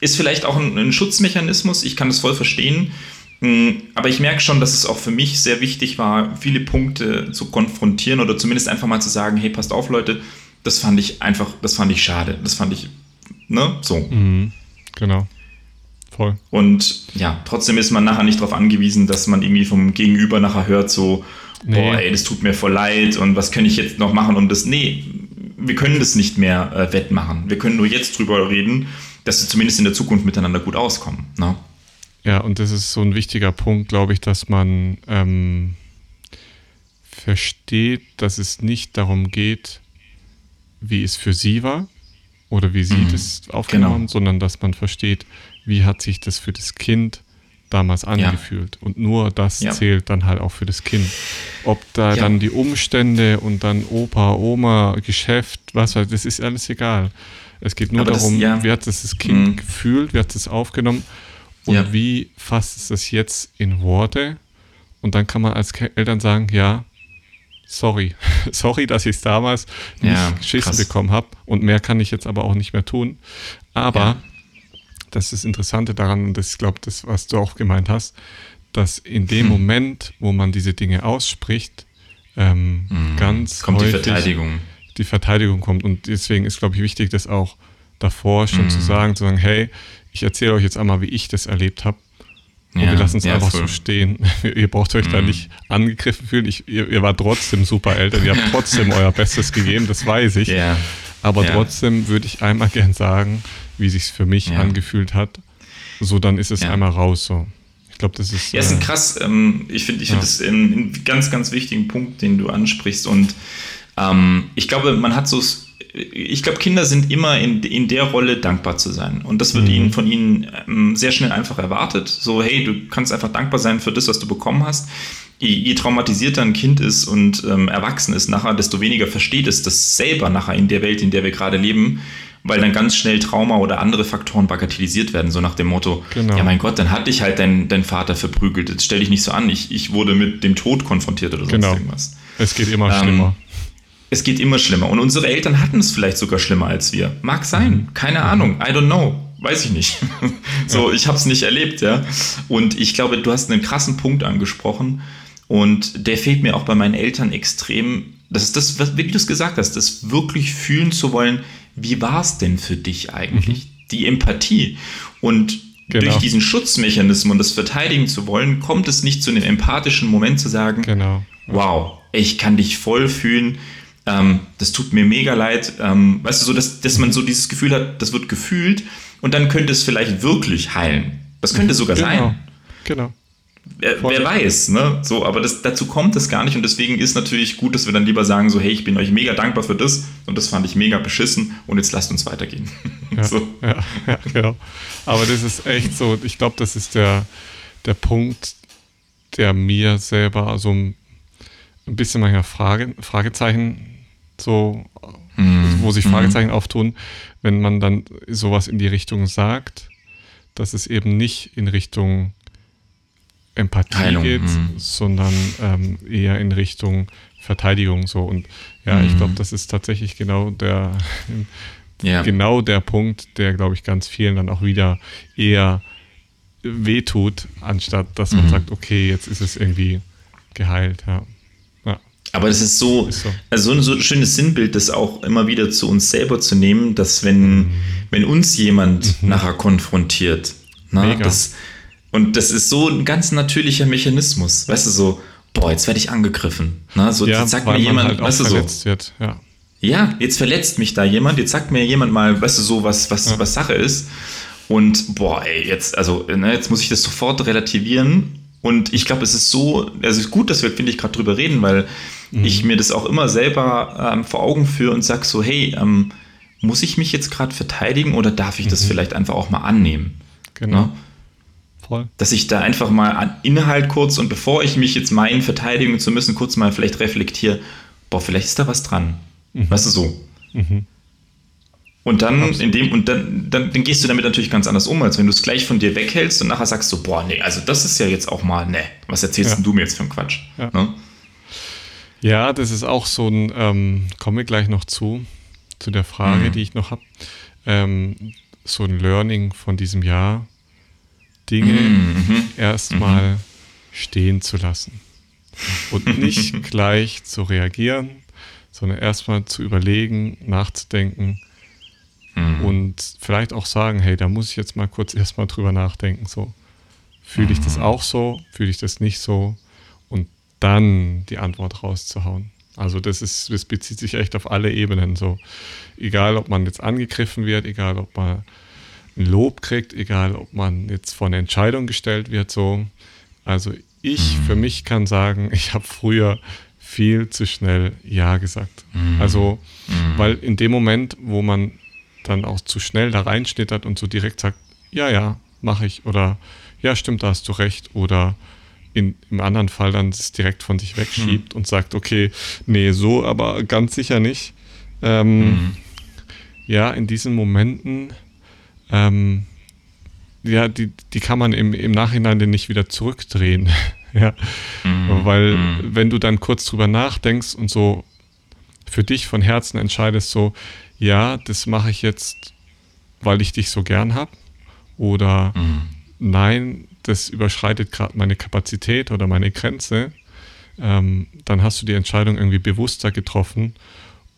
Speaker 2: ist vielleicht auch ein, ein Schutzmechanismus, ich kann das voll verstehen, Mm, aber ich merke schon, dass es auch für mich sehr wichtig war, viele Punkte zu konfrontieren oder zumindest einfach mal zu sagen, hey, passt auf, Leute, das fand ich einfach, das fand ich schade, das fand ich, ne, so.
Speaker 1: Mhm. Genau. Voll.
Speaker 2: Und ja, trotzdem ist man nachher nicht darauf angewiesen, dass man irgendwie vom Gegenüber nachher hört, so,
Speaker 1: Nee.
Speaker 2: boah, ey, das tut mir voll leid und was kann ich jetzt noch machen, um das. Nee, wir können das nicht mehr äh, wettmachen. Wir können nur jetzt drüber reden, dass wir zumindest in der Zukunft miteinander gut auskommen. Ne?
Speaker 1: Ja, und das ist so ein wichtiger Punkt, glaube ich, dass man ähm, versteht, dass es nicht darum geht, wie es für sie war oder wie sie
Speaker 2: Mhm,
Speaker 1: das aufgenommen
Speaker 2: genau.
Speaker 1: haben, sondern dass man versteht, wie hat sich das für das Kind damals angefühlt. Und nur das
Speaker 2: Ja.
Speaker 1: zählt dann halt auch für das Kind. Ob da
Speaker 2: Ja.
Speaker 1: dann die Umstände und dann Opa, Oma, Geschäft, was weiß das ist alles egal. Es geht nur
Speaker 2: Aber das-
Speaker 1: darum,
Speaker 2: ja.
Speaker 1: wie hat es das Kind
Speaker 2: Mhm.
Speaker 1: gefühlt, wie hat es aufgenommen und
Speaker 2: Ja.
Speaker 1: wie fasst es das jetzt in Worte? Und dann kann man als Eltern sagen, ja, sorry. sorry, dass ich es damals
Speaker 2: Ja,
Speaker 1: nicht geschissen
Speaker 2: krass.
Speaker 1: bekommen habe. Und mehr kann ich jetzt aber auch nicht mehr tun. Aber
Speaker 2: Ja.
Speaker 1: Das ist das Interessante daran, und das ist, glaube das, was du auch gemeint hast, dass in dem
Speaker 2: Hm.
Speaker 1: Moment, wo man diese Dinge ausspricht, ähm, ganz
Speaker 2: Hm. Kommt die
Speaker 1: häufig
Speaker 2: Verteidigung.
Speaker 1: die Verteidigung kommt. Und deswegen ist, glaube ich, wichtig, das auch davor schon
Speaker 2: Mhm.
Speaker 1: zu sagen, zu sagen, hey, ich erzähle euch jetzt einmal, wie ich das erlebt habe. Und
Speaker 2: Ja,
Speaker 1: wir lassen es
Speaker 2: ja,
Speaker 1: einfach
Speaker 2: voll.
Speaker 1: so stehen. ihr braucht euch da
Speaker 2: Mhm.
Speaker 1: nicht angegriffen fühlen. Ich, ihr, ihr wart trotzdem super Eltern. Ihr habt trotzdem euer Bestes gegeben, das weiß ich.
Speaker 2: Ja.
Speaker 1: Aber
Speaker 2: Ja.
Speaker 1: trotzdem würde ich einmal gern sagen, wie sich für mich
Speaker 2: Ja.
Speaker 1: angefühlt hat. So, dann ist es
Speaker 2: Ja.
Speaker 1: einmal raus. So. Ich glaube, das ist.
Speaker 2: Ja, ist ein
Speaker 1: äh,
Speaker 2: krass, ähm, ich finde ich
Speaker 1: Ja.
Speaker 2: find das einen, einen ganz, ganz wichtigen Punkt, den du ansprichst. Und ähm, ich glaube, man hat so, ich glaube, Kinder sind immer in, in der Rolle dankbar zu sein. Und das wird
Speaker 1: Mhm.
Speaker 2: ihnen von ihnen ähm, sehr schnell einfach erwartet. So, hey, du kannst einfach dankbar sein für das, was du bekommen hast. Je, je traumatisierter ein Kind ist und ähm, erwachsen ist nachher, desto weniger versteht es das selber nachher in der Welt, in der wir gerade leben. Weil dann ganz schnell Trauma oder andere Faktoren bagatellisiert werden, so nach dem Motto,
Speaker 1: Genau.
Speaker 2: ja mein Gott, dann hat dich halt dein, dein Vater verprügelt, jetzt stell dich nicht so an, ich, ich wurde mit dem Tod konfrontiert oder sonst
Speaker 1: Genau.
Speaker 2: irgendwas.
Speaker 1: Es geht immer
Speaker 2: Ähm,
Speaker 1: schlimmer.
Speaker 2: Es geht immer schlimmer. Und unsere Eltern hatten es vielleicht sogar schlimmer als wir. Mag sein, keine Ahnung, I don't know. Weiß ich nicht. so, ich habe es nicht erlebt, ja. Und ich glaube, du hast einen krassen Punkt angesprochen. Und der fehlt mir auch bei meinen Eltern extrem. Das ist das, was, wie du es gesagt hast, das wirklich fühlen zu wollen, wie war es denn für dich eigentlich? die Empathie. Und genau. durch diesen Schutzmechanismus und das verteidigen zu wollen, kommt es nicht zu einem empathischen Moment zu sagen,
Speaker 1: genau.
Speaker 2: wow, ich kann dich voll fühlen, ähm, das tut mir mega leid. Ähm, weißt du, so, dass, dass man so dieses Gefühl hat, das wird gefühlt und dann könnte es vielleicht wirklich heilen. Das könnte sogar
Speaker 1: genau.
Speaker 2: sein.
Speaker 1: Genau.
Speaker 2: Wer, wer, weiß, ne? So, aber das, dazu kommt es gar nicht und deswegen ist natürlich gut, dass wir dann lieber sagen, so, hey, ich bin euch mega dankbar für das und das fand ich mega beschissen und jetzt lasst uns weitergehen.
Speaker 1: Ja, so. ja, ja, genau. Aber das ist echt so, ich glaube, das ist der, der Punkt, der mir selber so ein, bisschen manchmal Frage, Fragezeichen so, mm. wo sich mhm. Fragezeichen mm. auftun, wenn man dann sowas in die Richtung sagt, dass es eben nicht in Richtung Empathie Heilung. geht, mm. sondern ähm, eher in Richtung Verteidigung so. Und ja, ich glaube, das ist tatsächlich genau der, ja. genau der Punkt, der, glaube ich, ganz vielen dann auch wieder eher wehtut, anstatt dass man sagt, okay, jetzt ist es irgendwie geheilt, ja.
Speaker 2: Aber das ist so, ist so. Also so ein schönes Sinnbild, das auch immer wieder zu uns selber zu nehmen, dass wenn, mhm. wenn uns jemand mhm. nachher konfrontiert, na, das, und das ist so ein ganz natürlicher Mechanismus, weißt du, so, boah, jetzt werde ich angegriffen. Na, so,
Speaker 1: ja,
Speaker 2: jetzt sagt mir jemand,
Speaker 1: halt
Speaker 2: weißt du,
Speaker 1: so, wird, ja.
Speaker 2: ja. jetzt verletzt mich da jemand, jetzt sagt mir jemand mal, weißt du, so, was, was, ja. was Sache ist. Und boah, ey, jetzt, also, ne, jetzt muss ich das sofort relativieren. Und ich glaube, es ist so, also es ist gut, dass wir, finde ich, gerade drüber reden, weil mhm. ich mir das auch immer selber ähm, vor Augen führe und sage so, hey, ähm, muss ich mich jetzt gerade verteidigen oder darf ich das mhm. vielleicht einfach auch mal annehmen?
Speaker 1: Genau. Ne?
Speaker 2: Voll. Dass ich da einfach mal an Inhalt kurz und bevor ich mich jetzt meinen, verteidigen zu müssen, kurz mal vielleicht reflektiere, boah, vielleicht ist da was dran. Mhm. Weißt du so? Mhm. Und dann Absolut. in dem, und dann, dann, dann, gehst du damit natürlich ganz anders um, als wenn du es gleich von dir weghältst und nachher sagst du, boah, nee, also das ist ja jetzt auch mal, ne, was erzählst ja. du mir jetzt für einen Quatsch?
Speaker 1: Ja. Ne? Ja, das ist auch so ein, ähm, komme gleich noch zu, zu der Frage, mhm. die ich noch habe. Ähm, so ein Learning von diesem Jahr, Dinge mhm. erstmal mhm. stehen zu lassen und nicht gleich zu reagieren, sondern erstmal zu überlegen, nachzudenken mhm. und vielleicht auch sagen, hey, da muss ich jetzt mal kurz erstmal drüber nachdenken, so. Fühle ich das mhm. auch so? Fühle ich das nicht so? dann die Antwort rauszuhauen. Also das ist, das bezieht sich echt auf alle Ebenen so. Egal, ob man jetzt angegriffen wird, egal, ob man ein Lob kriegt, egal, ob man jetzt vor eine Entscheidung gestellt wird, so. Also ich mhm. für mich kann sagen, ich habe früher viel zu schnell Ja gesagt. Mhm. Also, mhm. weil in dem Moment, wo man dann auch zu schnell da reinschnittert und so direkt sagt, ja, ja, mache ich oder ja, stimmt, da hast du recht oder in, im anderen Fall dann es direkt von sich wegschiebt mhm. und sagt, okay, nee, so aber ganz sicher nicht. Ähm, mhm. Ja, in diesen Momenten, ähm, ja, die, die kann man im, im Nachhinein dann nicht wieder zurückdrehen. ja, mhm. weil mhm. wenn du dann kurz drüber nachdenkst und so für dich von Herzen entscheidest, so, ja, das mache ich jetzt, weil ich dich so gern habe oder mhm. nein, das überschreitet gerade meine Kapazität oder meine Grenze, ähm, dann hast du die Entscheidung irgendwie bewusster getroffen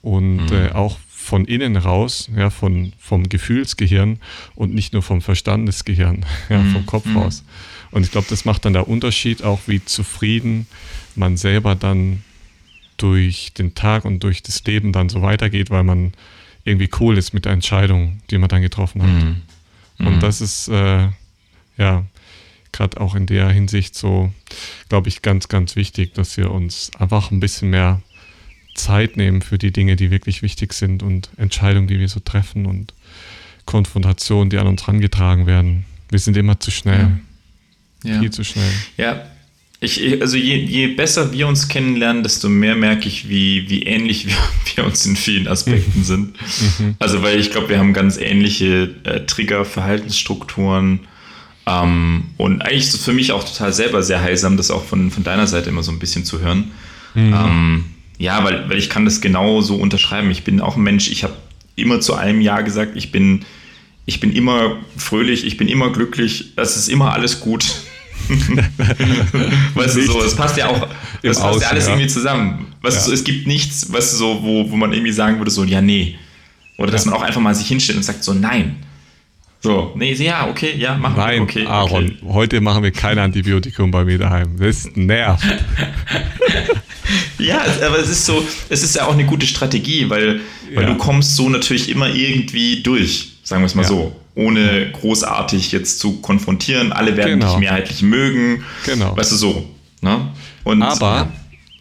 Speaker 1: und mhm. äh, auch von innen raus, ja, von, vom Gefühlsgehirn und nicht nur vom Verstandesgehirn, ja, mhm. vom Kopf mhm. raus. Und ich glaube, das macht dann der Unterschied auch, wie zufrieden man selber dann durch den Tag und durch das Leben dann so weitergeht, weil man irgendwie cool ist mit der Entscheidung, die man dann getroffen hat. Mhm. Und mhm. das ist, äh, ja, gerade auch in der Hinsicht so, glaube ich, ganz, ganz wichtig, dass wir uns einfach ein bisschen mehr Zeit nehmen für die Dinge, die wirklich wichtig sind und Entscheidungen, die wir so treffen und Konfrontationen, die an uns herangetragen werden. Wir sind immer zu schnell. Ja. Viel zu schnell.
Speaker 2: Ja. Ich, also je, je besser wir uns kennenlernen, desto mehr merke ich, wie, wie ähnlich wir, wir uns in vielen Aspekten sind. Mhm. Also weil ich glaube, wir haben ganz ähnliche äh, Trigger, Verhaltensstrukturen, ähm, und eigentlich ist es für mich auch total selber sehr heilsam, das auch von, von deiner Seite immer so ein bisschen zu hören. Mhm. Ähm, ja, weil, weil ich kann das genau so unterschreiben. Ich bin auch ein Mensch, ich habe immer zu allem Ja gesagt. Ich bin, ich bin immer fröhlich, ich bin immer glücklich, es ist immer alles gut. weißt du, so, es passt ja auch, das passt Außen, ja alles ja. irgendwie zusammen. Weißt ja. du, so, es gibt nichts, weißt du, so, wo, wo man irgendwie sagen würde, so, ja, nee. Oder dass man auch einfach mal sich hinstellt und sagt, so, nein. So, nee, ja, okay, ja, machen
Speaker 1: Nein,
Speaker 2: wir. Okay,
Speaker 1: Aaron,
Speaker 2: okay.
Speaker 1: heute machen wir kein Antibiotikum bei mir daheim. Das nervt.
Speaker 2: ja, aber es ist so, es ist ja auch eine gute Strategie, weil, weil
Speaker 1: Ja.
Speaker 2: du kommst so natürlich immer irgendwie durch, sagen wir es mal
Speaker 1: Ja.
Speaker 2: so, ohne großartig jetzt zu konfrontieren. Alle werden
Speaker 1: Genau.
Speaker 2: dich mehrheitlich mögen.
Speaker 1: Genau.
Speaker 2: Weißt du so. Ne? Und,
Speaker 1: Aber,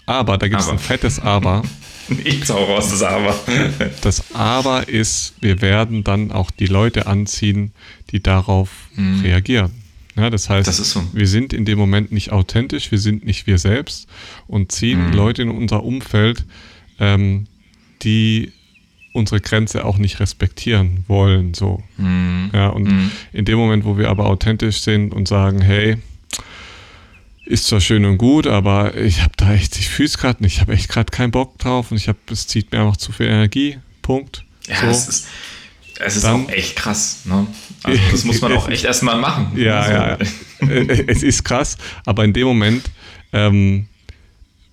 Speaker 1: aber, da gibt es ein fettes Aber.
Speaker 2: Ich hau raus, das Aber.
Speaker 1: Das Aber ist, wir werden dann auch die Leute anziehen, die darauf reagieren. Ja, das heißt,
Speaker 2: Mhm. Das so.
Speaker 1: wir sind in dem Moment nicht authentisch, wir sind nicht wir selbst und ziehen
Speaker 2: Mhm.
Speaker 1: Leute in unser Umfeld, ähm, die unsere Grenze auch nicht respektieren wollen. So.
Speaker 2: Mhm.
Speaker 1: Ja, und in dem Moment, wo wir aber authentisch sind und sagen, hey, ist zwar schön und gut, aber ich habe da echt, ich fühle es gerade nicht, ich habe echt gerade keinen Bock drauf und ich habe, es zieht mir einfach zu viel Energie. Punkt.
Speaker 2: Ja,
Speaker 1: so.
Speaker 2: es ist, es ist
Speaker 1: Dann-
Speaker 2: auch echt krass. Ne? Also das muss man auch echt erstmal machen.
Speaker 1: Ja,
Speaker 2: also,
Speaker 1: ja, ja. Äh, es ist krass, aber in dem Moment ähm,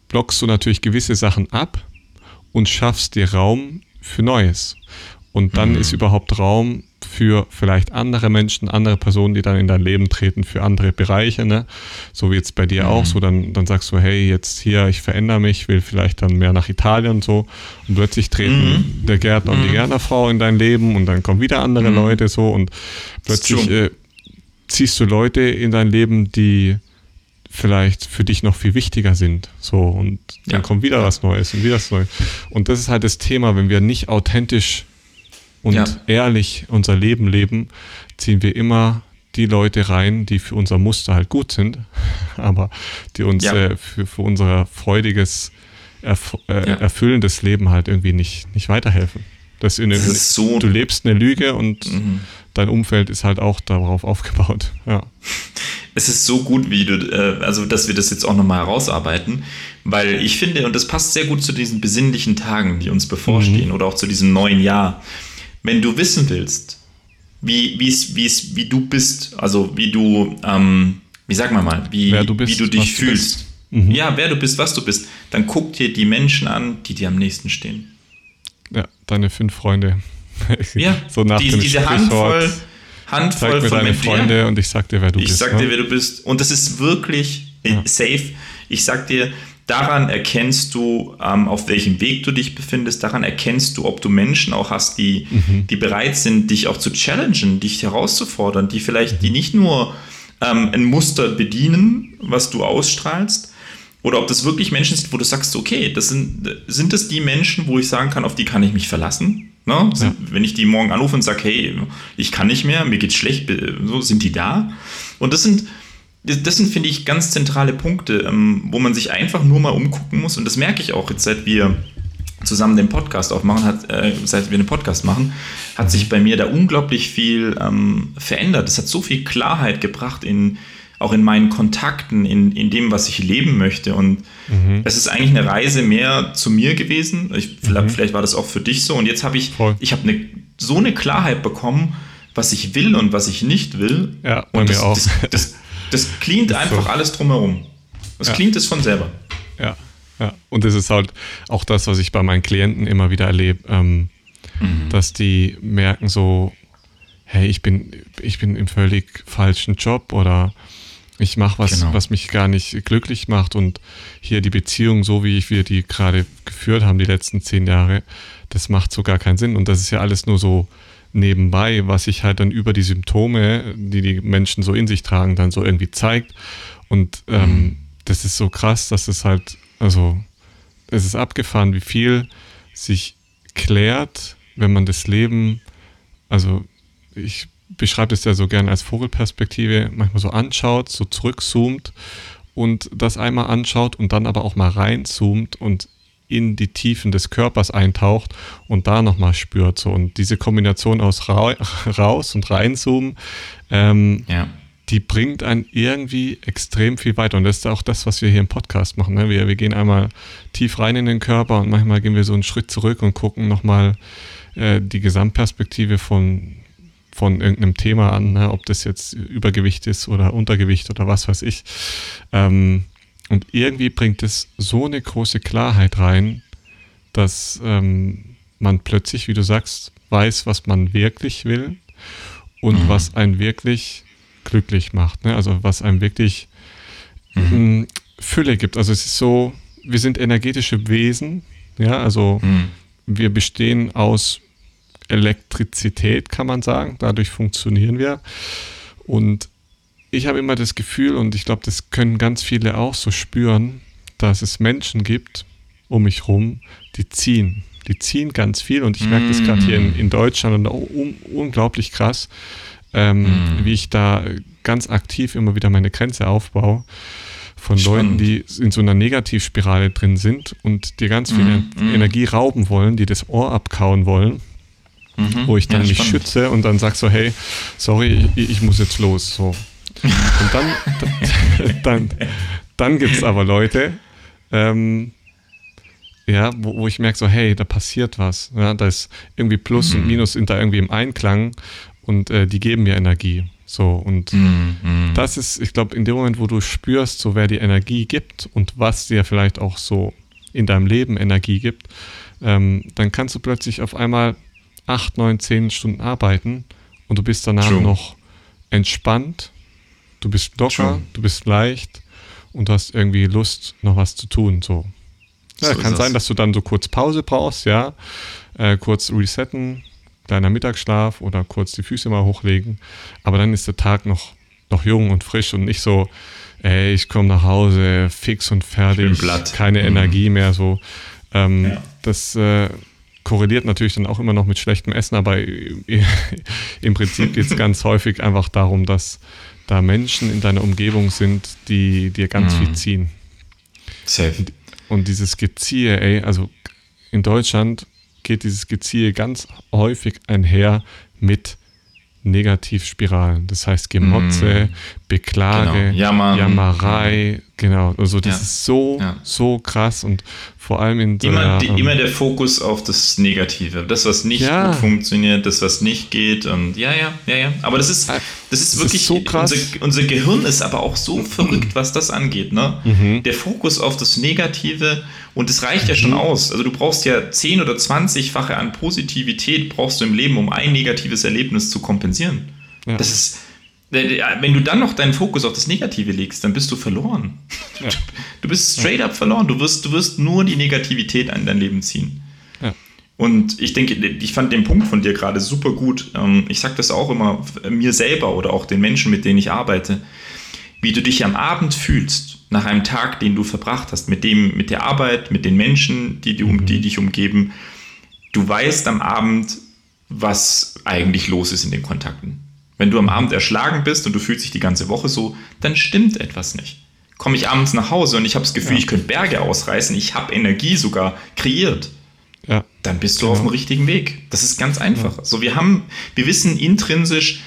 Speaker 1: blockst du natürlich gewisse Sachen ab und schaffst dir Raum für Neues. Und dann ist überhaupt Raum für vielleicht andere Menschen, andere Personen, die dann in dein Leben treten, für andere Bereiche, ne? So wie jetzt bei dir auch, so dann, dann sagst du, hey, jetzt hier, ich verändere mich, will vielleicht dann mehr nach Italien und so. Und plötzlich treten der Gärtner und die Gärtnerfrau in dein Leben und dann kommen wieder andere Leute so und plötzlich äh, ziehst du Leute in dein Leben, die vielleicht für dich noch viel wichtiger sind. So, und dann
Speaker 2: Ja.
Speaker 1: kommt wieder was Neues und wieder was Neues. Und das ist halt das Thema, wenn wir nicht authentisch und
Speaker 2: Ja.
Speaker 1: ehrlich unser Leben leben, ziehen wir immer die Leute rein, die für unser Muster halt gut sind, aber die uns
Speaker 2: Ja.
Speaker 1: äh, für, für unser freudiges, erf äh,
Speaker 2: Ja.
Speaker 1: erfüllendes Leben halt irgendwie nicht, nicht weiterhelfen. Das in,
Speaker 2: Das ist so-
Speaker 1: du lebst eine Lüge und
Speaker 2: Mhm.
Speaker 1: dein Umfeld ist halt auch darauf aufgebaut. Ja.
Speaker 2: Es ist so gut, wie du, äh, also dass wir das jetzt auch nochmal herausarbeiten, weil ich finde, und das passt sehr gut zu diesen besinnlichen Tagen, die uns bevorstehen, oder auch zu diesem neuen Jahr. Wenn du wissen willst, wie, wie's, wie's, wie du bist, also wie du, ähm, wie sag mal mal, wie,
Speaker 1: du bist,
Speaker 2: wie du dich
Speaker 1: was du
Speaker 2: fühlst. Ja, wer du bist, was du bist, dann guck dir die Menschen an, die dir am nächsten stehen.
Speaker 1: Ja, deine fünf Freunde.
Speaker 2: Ja,
Speaker 1: so nach
Speaker 2: die,
Speaker 1: dem
Speaker 2: diese Handvoll, Handvoll
Speaker 1: Zeig mir
Speaker 2: von
Speaker 1: deine
Speaker 2: Menschen. Ja.
Speaker 1: Freunde und ich sag dir, wer du
Speaker 2: Ich
Speaker 1: bist.
Speaker 2: sag
Speaker 1: ne?
Speaker 2: dir, wer du bist. Und das ist wirklich äh, safe. Ich sag dir, daran erkennst du, ähm, auf welchem Weg du dich befindest. Daran erkennst du, ob du Menschen auch hast, die,
Speaker 1: Mhm.
Speaker 2: die bereit sind, dich auch zu challengen, dich herauszufordern, die vielleicht, die nicht nur ähm, ein Muster bedienen, was du ausstrahlst, oder ob das wirklich Menschen sind, wo du sagst, okay, das sind, sind das die Menschen, wo ich sagen kann, auf die kann ich mich verlassen? Ne? Sind, Wenn ich die morgen anrufe und sage, hey, ich kann nicht mehr, mir geht's schlecht, so sind die da. Und das sind, das sind, finde ich, ganz zentrale Punkte, ähm, wo man sich einfach nur mal umgucken muss. Und das merke ich auch jetzt, seit wir zusammen den Podcast aufmachen, hat, äh, seit wir den Podcast machen, hat sich bei mir da unglaublich viel ähm, verändert. Es hat so viel Klarheit gebracht in auch in meinen Kontakten, in, in dem, was ich leben möchte. Und es ist eigentlich eine Reise mehr zu mir gewesen. Ich, vielleicht, vielleicht war das auch für dich so. Und jetzt habe ich,
Speaker 1: Voll.
Speaker 2: ich habe eine, so eine Klarheit bekommen, was ich will und was ich nicht will.
Speaker 1: Ja, bei
Speaker 2: und
Speaker 1: mir
Speaker 2: das,
Speaker 1: auch.
Speaker 2: Das, das, das cleant einfach
Speaker 1: so.
Speaker 2: alles drumherum. Das
Speaker 1: Ja.
Speaker 2: cleant es von selber.
Speaker 1: Ja, ja. Und das ist halt auch das, was ich bei meinen Klienten immer wieder erlebe, ähm,
Speaker 2: Mhm.
Speaker 1: dass die merken so, hey, ich bin, ich bin im völlig falschen Job oder ich mache was,
Speaker 2: Genau.
Speaker 1: was mich gar nicht glücklich macht und hier die Beziehung, so wie wir die gerade geführt haben, die letzten zehn Jahre, das macht so gar keinen Sinn. Und das ist ja alles nur so nebenbei, was sich halt dann über die Symptome, die die Menschen so in sich tragen, dann so irgendwie zeigt. Und ähm, das ist so krass, dass es halt, also es ist abgefahren, wie viel sich klärt, wenn man das Leben, also ich beschreibe das ja so gerne als Vogelperspektive, manchmal so anschaut, so zurückzoomt und das einmal anschaut und dann aber auch mal reinzoomt und in die Tiefen des Körpers eintaucht und da nochmal spürt. So. Und diese Kombination aus ra raus und reinzoomen, ähm,
Speaker 2: Ja.
Speaker 1: die bringt einen irgendwie extrem viel weiter. Und das ist auch das, was wir hier im Podcast machen. Ne? Wir, wir gehen einmal tief rein in den Körper und manchmal gehen wir so einen Schritt zurück und gucken nochmal äh, die Gesamtperspektive von, von irgendeinem Thema an, ne? ob das jetzt Übergewicht ist oder Untergewicht oder was weiß ich. Ähm, und irgendwie bringt es so eine große Klarheit rein, dass ähm, man plötzlich, wie du sagst, weiß, was man wirklich will und mhm. was einen wirklich glücklich macht. Ne? Also was einem wirklich mhm. Fülle gibt. Also es ist so, wir sind energetische Wesen, ja, also mhm. wir bestehen aus Elektrizität, kann man sagen. Dadurch funktionieren wir. Und ich habe immer das Gefühl, und ich glaube, das können ganz viele auch so spüren, dass es Menschen gibt um mich herum, die ziehen. Die ziehen ganz viel und ich merke das gerade hier in, in, Deutschland und auch un, unglaublich krass, ähm, mm. wie ich da ganz aktiv immer wieder meine Grenze aufbaue von Spannend. Leuten, die in so einer Negativspirale drin sind und dir ganz viel mm, mm. Energie rauben wollen, die das Ohr abkauen wollen, mhm. wo ich dann ja, mich schütze und dann sag so, hey, sorry, ich, ich muss jetzt los. So. Und dann, dann, dann, gibt es aber Leute, ähm, ja, wo, wo ich merke so, hey, da passiert was. Ja, da ist irgendwie Plus mhm. und Minus sind da irgendwie im Einklang und äh, die geben mir Energie. So, und mhm. das ist, ich glaube, in dem Moment, wo du spürst, so wer die Energie gibt und was dir vielleicht auch so in deinem Leben Energie gibt, ähm, dann kannst du plötzlich auf einmal acht, neun, zehn Stunden arbeiten und du bist danach True. noch entspannt, du bist locker, True. du bist leicht und du hast irgendwie Lust, noch was zu tun. So. Ja, so kann sein, dass du dann so kurz Pause brauchst, ja. Äh, kurz resetten, kleiner Mittagsschlaf oder kurz die Füße mal hochlegen. Aber dann ist der Tag noch, noch jung und frisch und nicht so, ey, ich komme nach Hause fix und fertig, keine mhm. Energie mehr. So. Ähm, ja. Das äh, korreliert natürlich dann auch immer noch mit schlechtem Essen, aber im Prinzip geht es ganz häufig einfach darum, dass da Menschen in deiner Umgebung sind, die dir ganz mhm. viel ziehen. Safe. Und, und dieses Geziehe, ey, also in Deutschland geht dieses Geziehe ganz häufig einher mit Negativspiralen. Das heißt Gemotze, mm. Beklage, genau. Jammer. Jammerei, genau. Also das ja. ist so, ja. so krass und vor allem in
Speaker 2: der, immer, die, ähm, immer der Fokus auf das Negative, das, was nicht ja. gut funktioniert, das, was nicht geht und ja, ja, ja, ja. Aber das ist, das ist das wirklich ist so krass. Unser, unser, Gehirn ist aber auch so verrückt, was das angeht. Ne? Mhm. Der Fokus auf das Negative und das reicht mhm. ja schon mhm. aus. Also du brauchst ja 10 oder 20-fache an Positivität brauchst du im Leben, um ein negatives Erlebnis zu kompensieren. Das ist, wenn du dann noch deinen Fokus auf das Negative legst, dann bist du verloren. Ja. Du bist straight up verloren. Du wirst, du wirst nur die Negativität an dein Leben ziehen. Ja. Und ich denke, ich fand den Punkt von dir gerade super gut. Ähm, ich sage das auch immer mir selber oder auch den Menschen, mit denen ich arbeite, wie du dich am Abend fühlst nach einem Tag, den du verbracht hast, mit dem, mit der Arbeit, mit den Menschen, die, die, mhm. die dich umgeben. Du weißt am Abend, was eigentlich los ist in den Kontakten. Wenn du am Abend erschlagen bist und du fühlst dich die ganze Woche so, dann stimmt etwas nicht. Komme ich abends nach Hause und ich habe das Gefühl, ja. ich könnte Berge ausreißen, ich habe Energie sogar kreiert, ja. dann bist du genau. auf dem richtigen Weg. Das ist ganz einfach. Ja. So, wir haben, wir wissen intrinsisch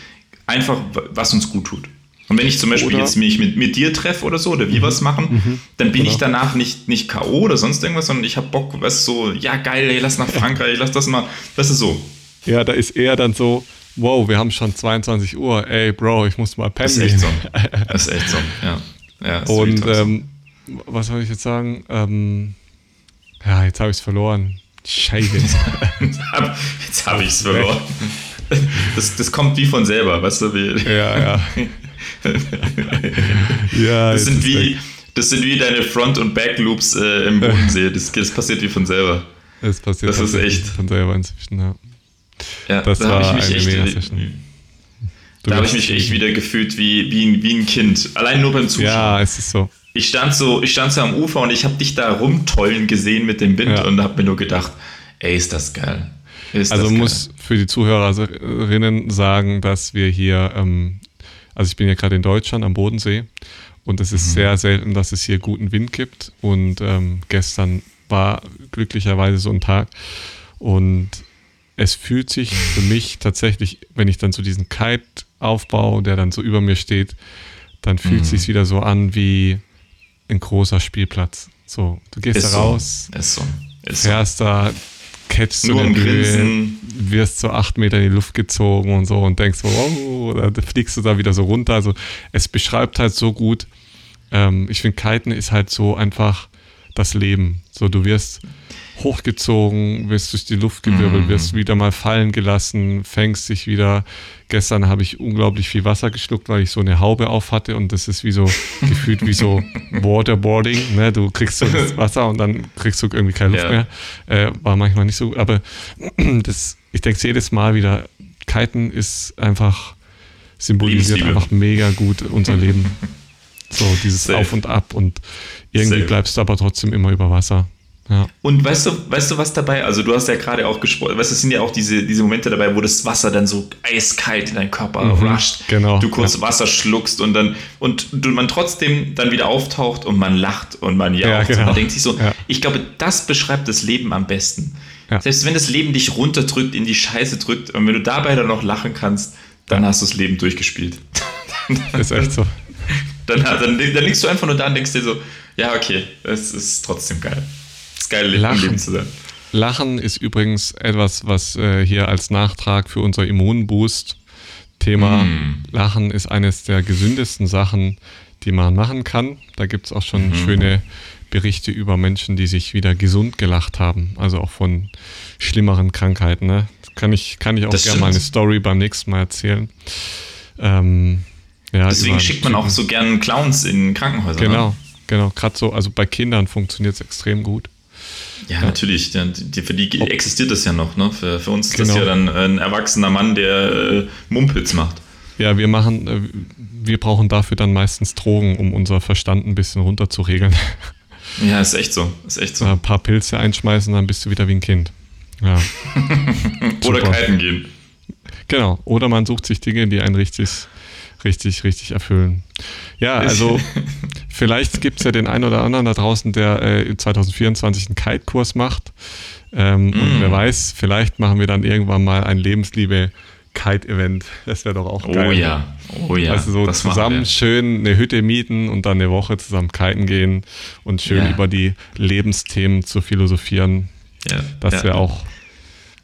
Speaker 2: einfach, was uns gut tut. Und wenn ich zum Beispiel oder, jetzt mich mit, mit dir treffe oder so, oder wir mhm. was machen, mhm. dann bin genau. ich danach nicht, nicht K.O. oder sonst irgendwas, sondern ich habe Bock, was so, ja geil, ey, lass nach Frankreich, lass das mal, das ist so.
Speaker 1: Ja, da ist eher dann so, wow, wir haben schon 22 Uhr, ey Bro, ich muss mal pennen. Das ist echt so. Das ist echt so, ja. ja Und ähm, was soll ich jetzt sagen? Ähm, ja, jetzt habe ich es verloren. Scheiße.
Speaker 2: jetzt habe hab ich es verloren. Das, das kommt wie von selber, weißt du? Wie, ja, ja. ja, das sind wie, das sind wie deine Front- und Back-Loops äh, im Bodensee. Das, das passiert wie von selber.
Speaker 1: Das passiert
Speaker 2: das ist echt
Speaker 1: von selber inzwischen, ja.
Speaker 2: Ja, das da war ich mich eine echt, Session. Da habe ich mich echt wieder gefühlt wie, wie, ein, wie ein Kind. Allein nur beim Zuschauen.
Speaker 1: Ja, es ist so.
Speaker 2: Ich stand so, ich stand so am Ufer und ich habe dich da rumtollen gesehen mit dem Wind ja. und habe mir nur gedacht, ey, ist das geil.
Speaker 1: Ist also das muss geil. für die Zuhörerinnen sagen, dass wir hier ähm, also ich bin ja gerade in Deutschland am Bodensee und es ist mhm. sehr selten, dass es hier guten Wind gibt. Und ähm, gestern war glücklicherweise so ein Tag. Und es fühlt sich für mich tatsächlich, wenn ich dann so diesen Kite aufbaue, der dann so über mir steht, dann fühlt mhm. es sich wieder so an wie ein großer Spielplatz. So, du gehst ist da raus,
Speaker 2: so. Ist so.
Speaker 1: Ist fährst so. da catchst Nur du Höhe, wirst so acht Meter in die Luft gezogen und so und denkst, wow, da fliegst du da wieder so runter. Also es beschreibt halt so gut. Ähm, ich finde, Kiten ist halt so einfach das Leben. So, du wirst hochgezogen, wirst durch die Luft gewirbelt,
Speaker 2: Mhm.
Speaker 1: wirst wieder mal fallen gelassen, fängst dich wieder. Gestern habe ich unglaublich viel Wasser geschluckt, weil ich so eine Haube auf hatte und das ist wie so gefühlt wie so Waterboarding. Ne? Du kriegst so das Wasser und dann kriegst du irgendwie keine Luft
Speaker 2: Ja.
Speaker 1: mehr. Äh, war manchmal nicht so, aber das, ich denke jedes Mal wieder, Kiten ist einfach symbolisiert einfach mega gut unser Leben. So dieses
Speaker 2: Safe.
Speaker 1: Auf und Ab und irgendwie
Speaker 2: Safe.
Speaker 1: bleibst du aber trotzdem immer über Wasser. Ja.
Speaker 2: Und weißt du, weißt du, was dabei? Also du hast ja gerade auch gesprochen, weißt du, es sind ja auch diese, diese Momente dabei, wo das Wasser dann so eiskalt in deinen Körper
Speaker 1: Mhm,
Speaker 2: rusht.
Speaker 1: genau,
Speaker 2: Du kurz
Speaker 1: ja.
Speaker 2: Wasser schluckst und dann und du, man trotzdem dann wieder auftaucht und man lacht und man jaucht.
Speaker 1: Ja, genau.
Speaker 2: Und man denkt sich so,
Speaker 1: Ja.
Speaker 2: ich glaube, das beschreibt das Leben am besten. Selbst wenn das Leben dich runterdrückt, in die Scheiße drückt und wenn du dabei dann noch lachen kannst, dann hast du das Leben durchgespielt.
Speaker 1: Ist echt so.
Speaker 2: Dann, dann, dann liegst du einfach nur da und denkst dir so, ja, okay, es ist trotzdem geil. Ist geil,
Speaker 1: Lachen.
Speaker 2: Leben zu sein.
Speaker 1: Lachen ist übrigens etwas, was äh, hier als Nachtrag für unser Immunboost Thema
Speaker 2: Mm.
Speaker 1: Lachen ist eines der gesündesten Sachen, die man machen kann. Da gibt es auch schon
Speaker 2: Mhm.
Speaker 1: schöne Berichte über Menschen, die sich wieder gesund gelacht haben. Also auch von schlimmeren Krankheiten. Ne? Kann ich, kann ich auch gerne mal eine. Story beim nächsten Mal erzählen. Ähm, ja,
Speaker 2: Deswegen schickt man auch so gern Clowns in Krankenhäuser.
Speaker 1: Genau,
Speaker 2: Ne?
Speaker 1: genau. Gerade so, also bei Kindern funktioniert es extrem gut.
Speaker 2: Ja, natürlich. Für die existiert das ja noch. Ne? Für, für uns ist das
Speaker 1: Genau.
Speaker 2: ja dann ein erwachsener Mann, der äh, Mumpitz macht.
Speaker 1: Ja, wir machen, äh, wir brauchen dafür dann meistens Drogen, um unser Verstand ein bisschen runterzuregeln.
Speaker 2: Ja, ist echt so. Ist echt so.
Speaker 1: Ein paar Pilze einschmeißen, dann bist du wieder wie ein Kind. Ja,
Speaker 2: Oder kiten gehen.
Speaker 1: genau. Oder man sucht sich Dinge, die einen richtig, richtig, richtig erfüllen. Ja, also vielleicht gibt es ja den einen oder anderen da draußen, der äh, 2024 einen Kite-Kurs macht. Ähm, Und
Speaker 2: Mm.
Speaker 1: wer weiß, vielleicht machen wir dann irgendwann mal ein Lebensliebe Kite-Event. Das wäre doch auch
Speaker 2: Oh
Speaker 1: geil.
Speaker 2: ja. Oh ja.
Speaker 1: also so
Speaker 2: das
Speaker 1: zusammen schön eine Hütte mieten und dann eine Woche zusammen kiten gehen und schön
Speaker 2: Ja.
Speaker 1: über die Lebensthemen zu philosophieren.
Speaker 2: Ja,
Speaker 1: Das
Speaker 2: ja.
Speaker 1: wäre auch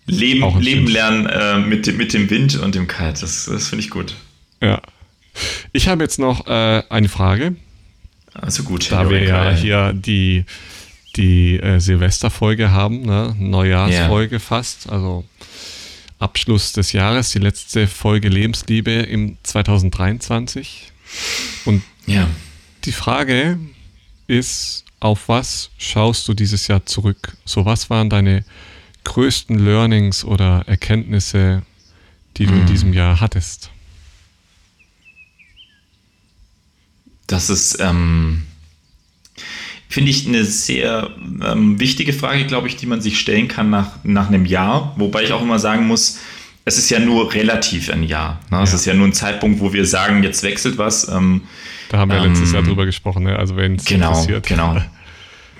Speaker 2: Leben,
Speaker 1: auch
Speaker 2: Leben lernen äh, mit, dem, mit dem Wind und dem Kite. Das, das finde ich gut.
Speaker 1: Ja. Ich habe jetzt noch äh, eine Frage,
Speaker 2: Also gut.
Speaker 1: da wir ja hier die, die äh, Silvesterfolge haben, ne? Neujahrsfolge fast, also Abschluss des Jahres, die letzte Folge Lebensliebe im 2023. Und
Speaker 2: Ja.
Speaker 1: die Frage ist, auf was schaust du dieses Jahr zurück? So, was waren deine größten Learnings oder Erkenntnisse, die du in
Speaker 2: Hm.
Speaker 1: diesem Jahr hattest?
Speaker 2: Das ist, ähm, finde ich, eine sehr ähm, wichtige Frage, glaube ich, die man sich stellen kann nach, nach einem Jahr. Wobei ich auch immer sagen muss, es ist ja nur relativ ein Jahr. Ne? Es
Speaker 1: Ja.
Speaker 2: ist ja nur ein Zeitpunkt, wo wir sagen, jetzt wechselt was. Ähm,
Speaker 1: Da haben wir
Speaker 2: Ähm,
Speaker 1: letztes Jahr drüber gesprochen, ne? also wenn es
Speaker 2: genau,
Speaker 1: interessiert.
Speaker 2: genau.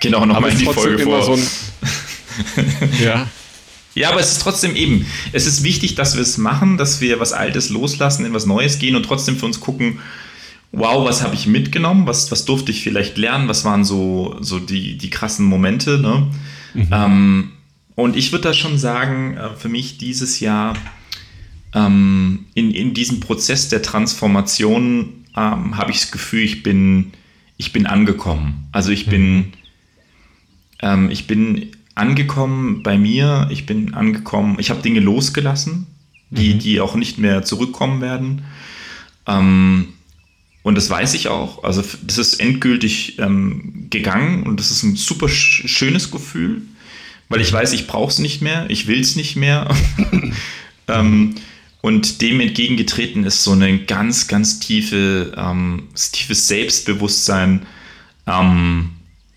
Speaker 2: Genau, nochmal
Speaker 1: es
Speaker 2: in die Folge vor.
Speaker 1: so ein... ja,
Speaker 2: Ja, aber es ist trotzdem eben, es ist wichtig, dass wir es machen, dass wir was Altes loslassen, in was Neues gehen und trotzdem für uns gucken, wow, was habe ich mitgenommen, was, was durfte ich vielleicht lernen, was waren so, so die, die krassen Momente. Ne? Ähm, und ich würde da schon sagen, äh, für mich dieses Jahr ähm, in, in diesem Prozess der Transformation ähm, habe ich das Gefühl, ich bin, ich bin angekommen. Also ich bin, ähm, ich bin angekommen bei mir, ich bin angekommen, ich habe Dinge losgelassen, die, die auch nicht mehr zurückkommen werden. Ähm, und das weiß ich auch. Also das ist endgültig ähm, gegangen und das ist ein super sch schönes Gefühl, weil ich weiß, ich brauche es nicht mehr, ich will es nicht mehr. ähm, und dem entgegengetreten ist so eine ganz, ganz tiefe, ähm, tiefes Selbstbewusstsein, ähm,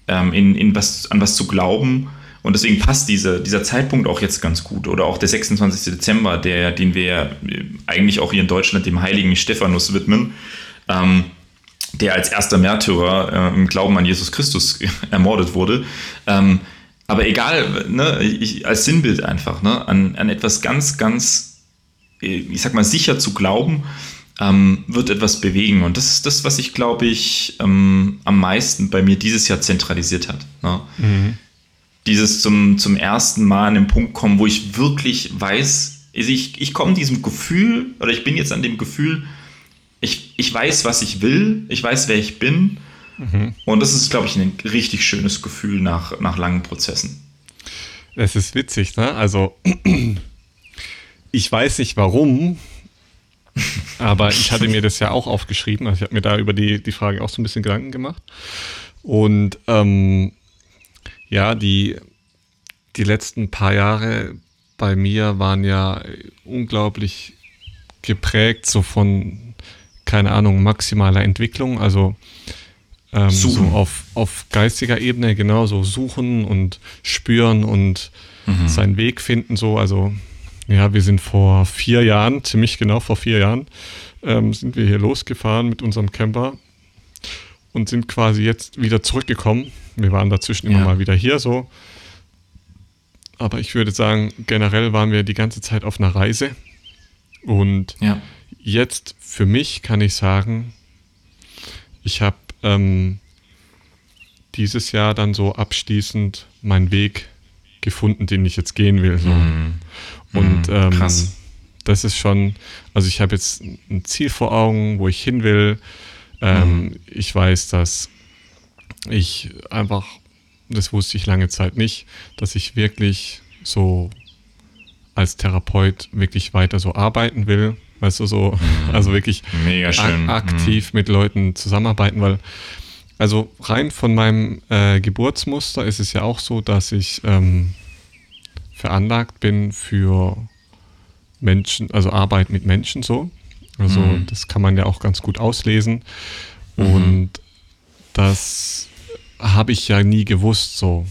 Speaker 2: ähm, in, in was, an was zu glauben. Und deswegen passt diese, dieser Zeitpunkt auch jetzt ganz gut. Oder auch der 26. Dezember, der, den wir ja äh, eigentlich auch hier in Deutschland dem heiligen Stephanus widmen, ähm, der als erster Märtyrer äh, im Glauben an Jesus Christus ermordet wurde. Ähm, aber egal, ne, ich, als Sinnbild einfach, ne, an, an etwas ganz, ganz, äh, ich sag mal, sicher zu glauben, ähm, wird etwas bewegen. Und das ist das, was ich, glaube ich, ähm, am meisten bei mir dieses Jahr zentralisiert hat. Ne? Dieses zum, zum ersten Mal an den Punkt kommen, wo ich wirklich weiß, also ich, ich komme diesem Gefühl, oder ich bin jetzt an dem Gefühl, ich, ich weiß, was ich will, ich weiß, wer ich bin. Und das ist, glaube ich, ein richtig schönes Gefühl nach, nach langen Prozessen.
Speaker 1: Es ist witzig, ne? Also, ich weiß nicht warum, aber ich hatte mir das ja auch aufgeschrieben. Also, ich habe mir da über die, die Frage auch so ein bisschen Gedanken gemacht. Und ähm, ja, die, die letzten paar Jahre bei mir waren ja unglaublich geprägt, so von, keine Ahnung, maximaler Entwicklung. Also ähm, so auf, auf geistiger Ebene genauso suchen und spüren und mhm. seinen Weg finden. So, also ja, wir sind vor vier Jahren, ziemlich genau vor vier Jahren, ähm, sind wir hier losgefahren mit unserem Camper und sind quasi jetzt wieder zurückgekommen. Wir waren dazwischen immer mal wieder hier so. Aber ich würde sagen, generell waren wir die ganze Zeit auf einer Reise. Und ja. Jetzt für mich kann ich sagen, ich habe ähm, dieses Jahr dann so abschließend meinen Weg gefunden, den ich jetzt gehen will. So. Mm. Und mm, ähm, das ist schon, also ich habe jetzt ein Ziel vor Augen, wo ich hin will. Ähm, mm. Ich weiß, dass ich einfach, das wusste ich lange Zeit nicht, dass ich wirklich so als Therapeut wirklich weiter so arbeiten will. Weißt du, so, mhm. also wirklich ak aktiv mhm. mit Leuten zusammenarbeiten, weil, also rein von meinem äh, Geburtsmuster ist es ja auch so, dass ich ähm, veranlagt bin für Menschen, also Arbeit mit Menschen so. Also mhm. das kann man ja auch ganz gut auslesen. Mhm. Und das habe ich ja nie gewusst so.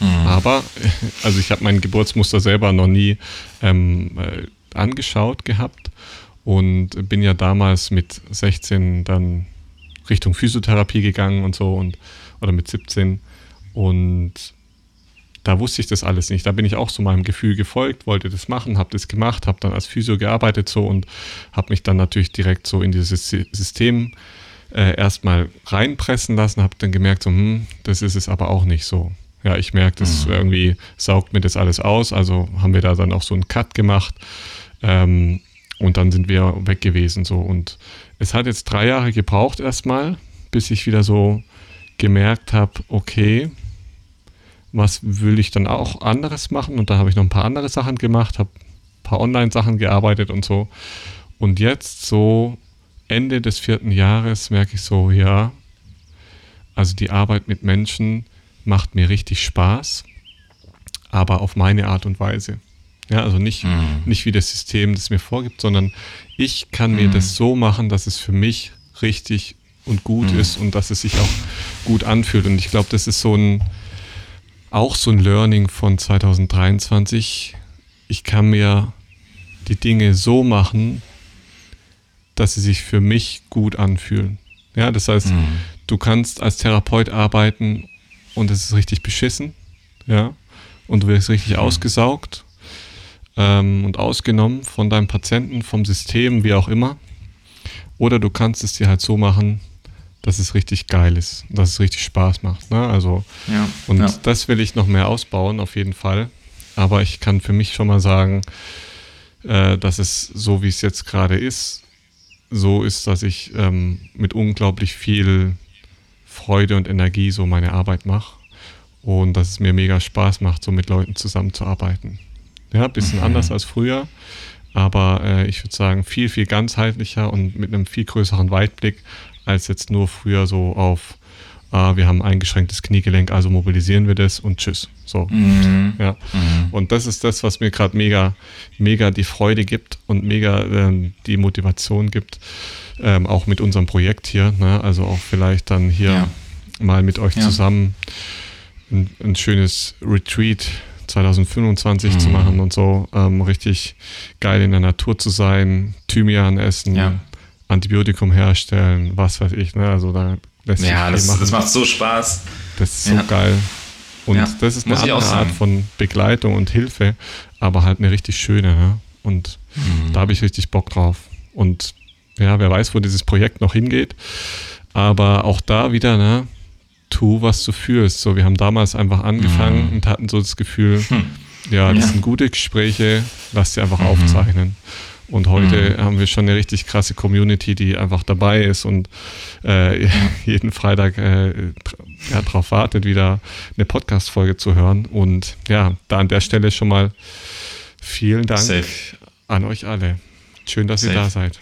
Speaker 1: Mhm. Aber, also ich habe mein Geburtsmuster selber noch nie ähm, äh, angeschaut gehabt und bin ja damals mit 16 dann Richtung Physiotherapie gegangen und so und oder mit 17 und da wusste ich das alles nicht. Da bin ich auch so meinem Gefühl gefolgt, wollte das machen, habe das gemacht, habe dann als Physio gearbeitet so und habe mich dann natürlich direkt so in dieses System äh, erstmal reinpressen lassen, habe dann gemerkt, so, hm, das ist es aber auch nicht so. Ja, ich merke, das mhm. irgendwie saugt mir das alles aus. Also haben wir da dann auch so einen Cut gemacht. Ähm, und dann sind wir weg gewesen. So. Und es hat jetzt drei Jahre gebraucht erstmal, bis ich wieder so gemerkt habe, okay, was will ich dann auch anderes machen? Und da habe ich noch ein paar andere Sachen gemacht, habe ein paar Online-Sachen gearbeitet und so. Und jetzt so Ende des vierten Jahres merke ich so, ja, also die Arbeit mit Menschen macht mir richtig Spaß, aber auf meine Art und Weise. Ja, also nicht, mhm. nicht wie das System das mir vorgibt, sondern ich kann mir mhm. das so machen, dass es für mich richtig und gut mhm. ist und dass es sich auch gut anfühlt. Und ich glaube, das ist so ein, auch so ein Learning von 2023. Ich kann mir die Dinge so machen, dass sie sich für mich gut anfühlen. Ja, das heißt, mhm. du kannst als Therapeut arbeiten und es ist richtig beschissen, ja, und du wirst richtig mhm. ausgesaugt ähm, und ausgenommen von deinem Patienten, vom System, wie auch immer. Oder du kannst es dir halt so machen, dass es richtig geil ist, dass es richtig Spaß macht. Ne? Also, ja, und ja. das will ich noch mehr ausbauen, auf jeden Fall. Aber ich kann für mich schon mal sagen, äh, dass es so, wie es jetzt gerade ist, so ist, dass ich ähm, mit unglaublich viel Freude und Energie so meine Arbeit mache und dass es mir mega Spaß macht, so mit Leuten zusammenzuarbeiten. Ja, ein bisschen mhm. anders als früher, aber äh, ich würde sagen, viel, viel ganzheitlicher und mit einem viel größeren Weitblick als jetzt nur früher so auf, äh, wir haben ein eingeschränktes Kniegelenk, also mobilisieren wir das und tschüss. So. Mhm. Ja. Mhm. Und das ist das, was mir gerade mega, mega die Freude gibt und mega ähm, die Motivation gibt, ähm, auch mit unserem Projekt hier. Ne? Also auch vielleicht dann hier ja. mal mit euch ja. zusammen ein, ein, schönes Retreat 2025 mhm. zu machen und so. Ähm, richtig geil in der Natur zu sein, Thymian essen, ja. Antibiotikum herstellen, was weiß ich. Ne? Also da
Speaker 2: lässt sich ja, das, machen. das macht so Spaß.
Speaker 1: Das ist so geil. Und das ist eine andere Art von Begleitung und Hilfe, aber halt eine richtig schöne. Ne? Und mhm. da habe ich richtig Bock drauf. Und ja, wer weiß, wo dieses Projekt noch hingeht. Aber auch da wieder, ne, tu, was du fühlst. So, wir haben damals einfach angefangen mhm. und hatten so das Gefühl, hm. ja, das ja. sind gute Gespräche, lass sie einfach mhm. aufzeichnen. Und heute mhm. haben wir schon eine richtig krasse Community, die einfach dabei ist und äh, jeden Freitag äh, ja, darauf wartet, wieder eine Podcast-Folge zu hören. Und ja, da an der Stelle schon mal vielen Dank Safe. an euch alle. Schön, dass Safe. ihr da seid.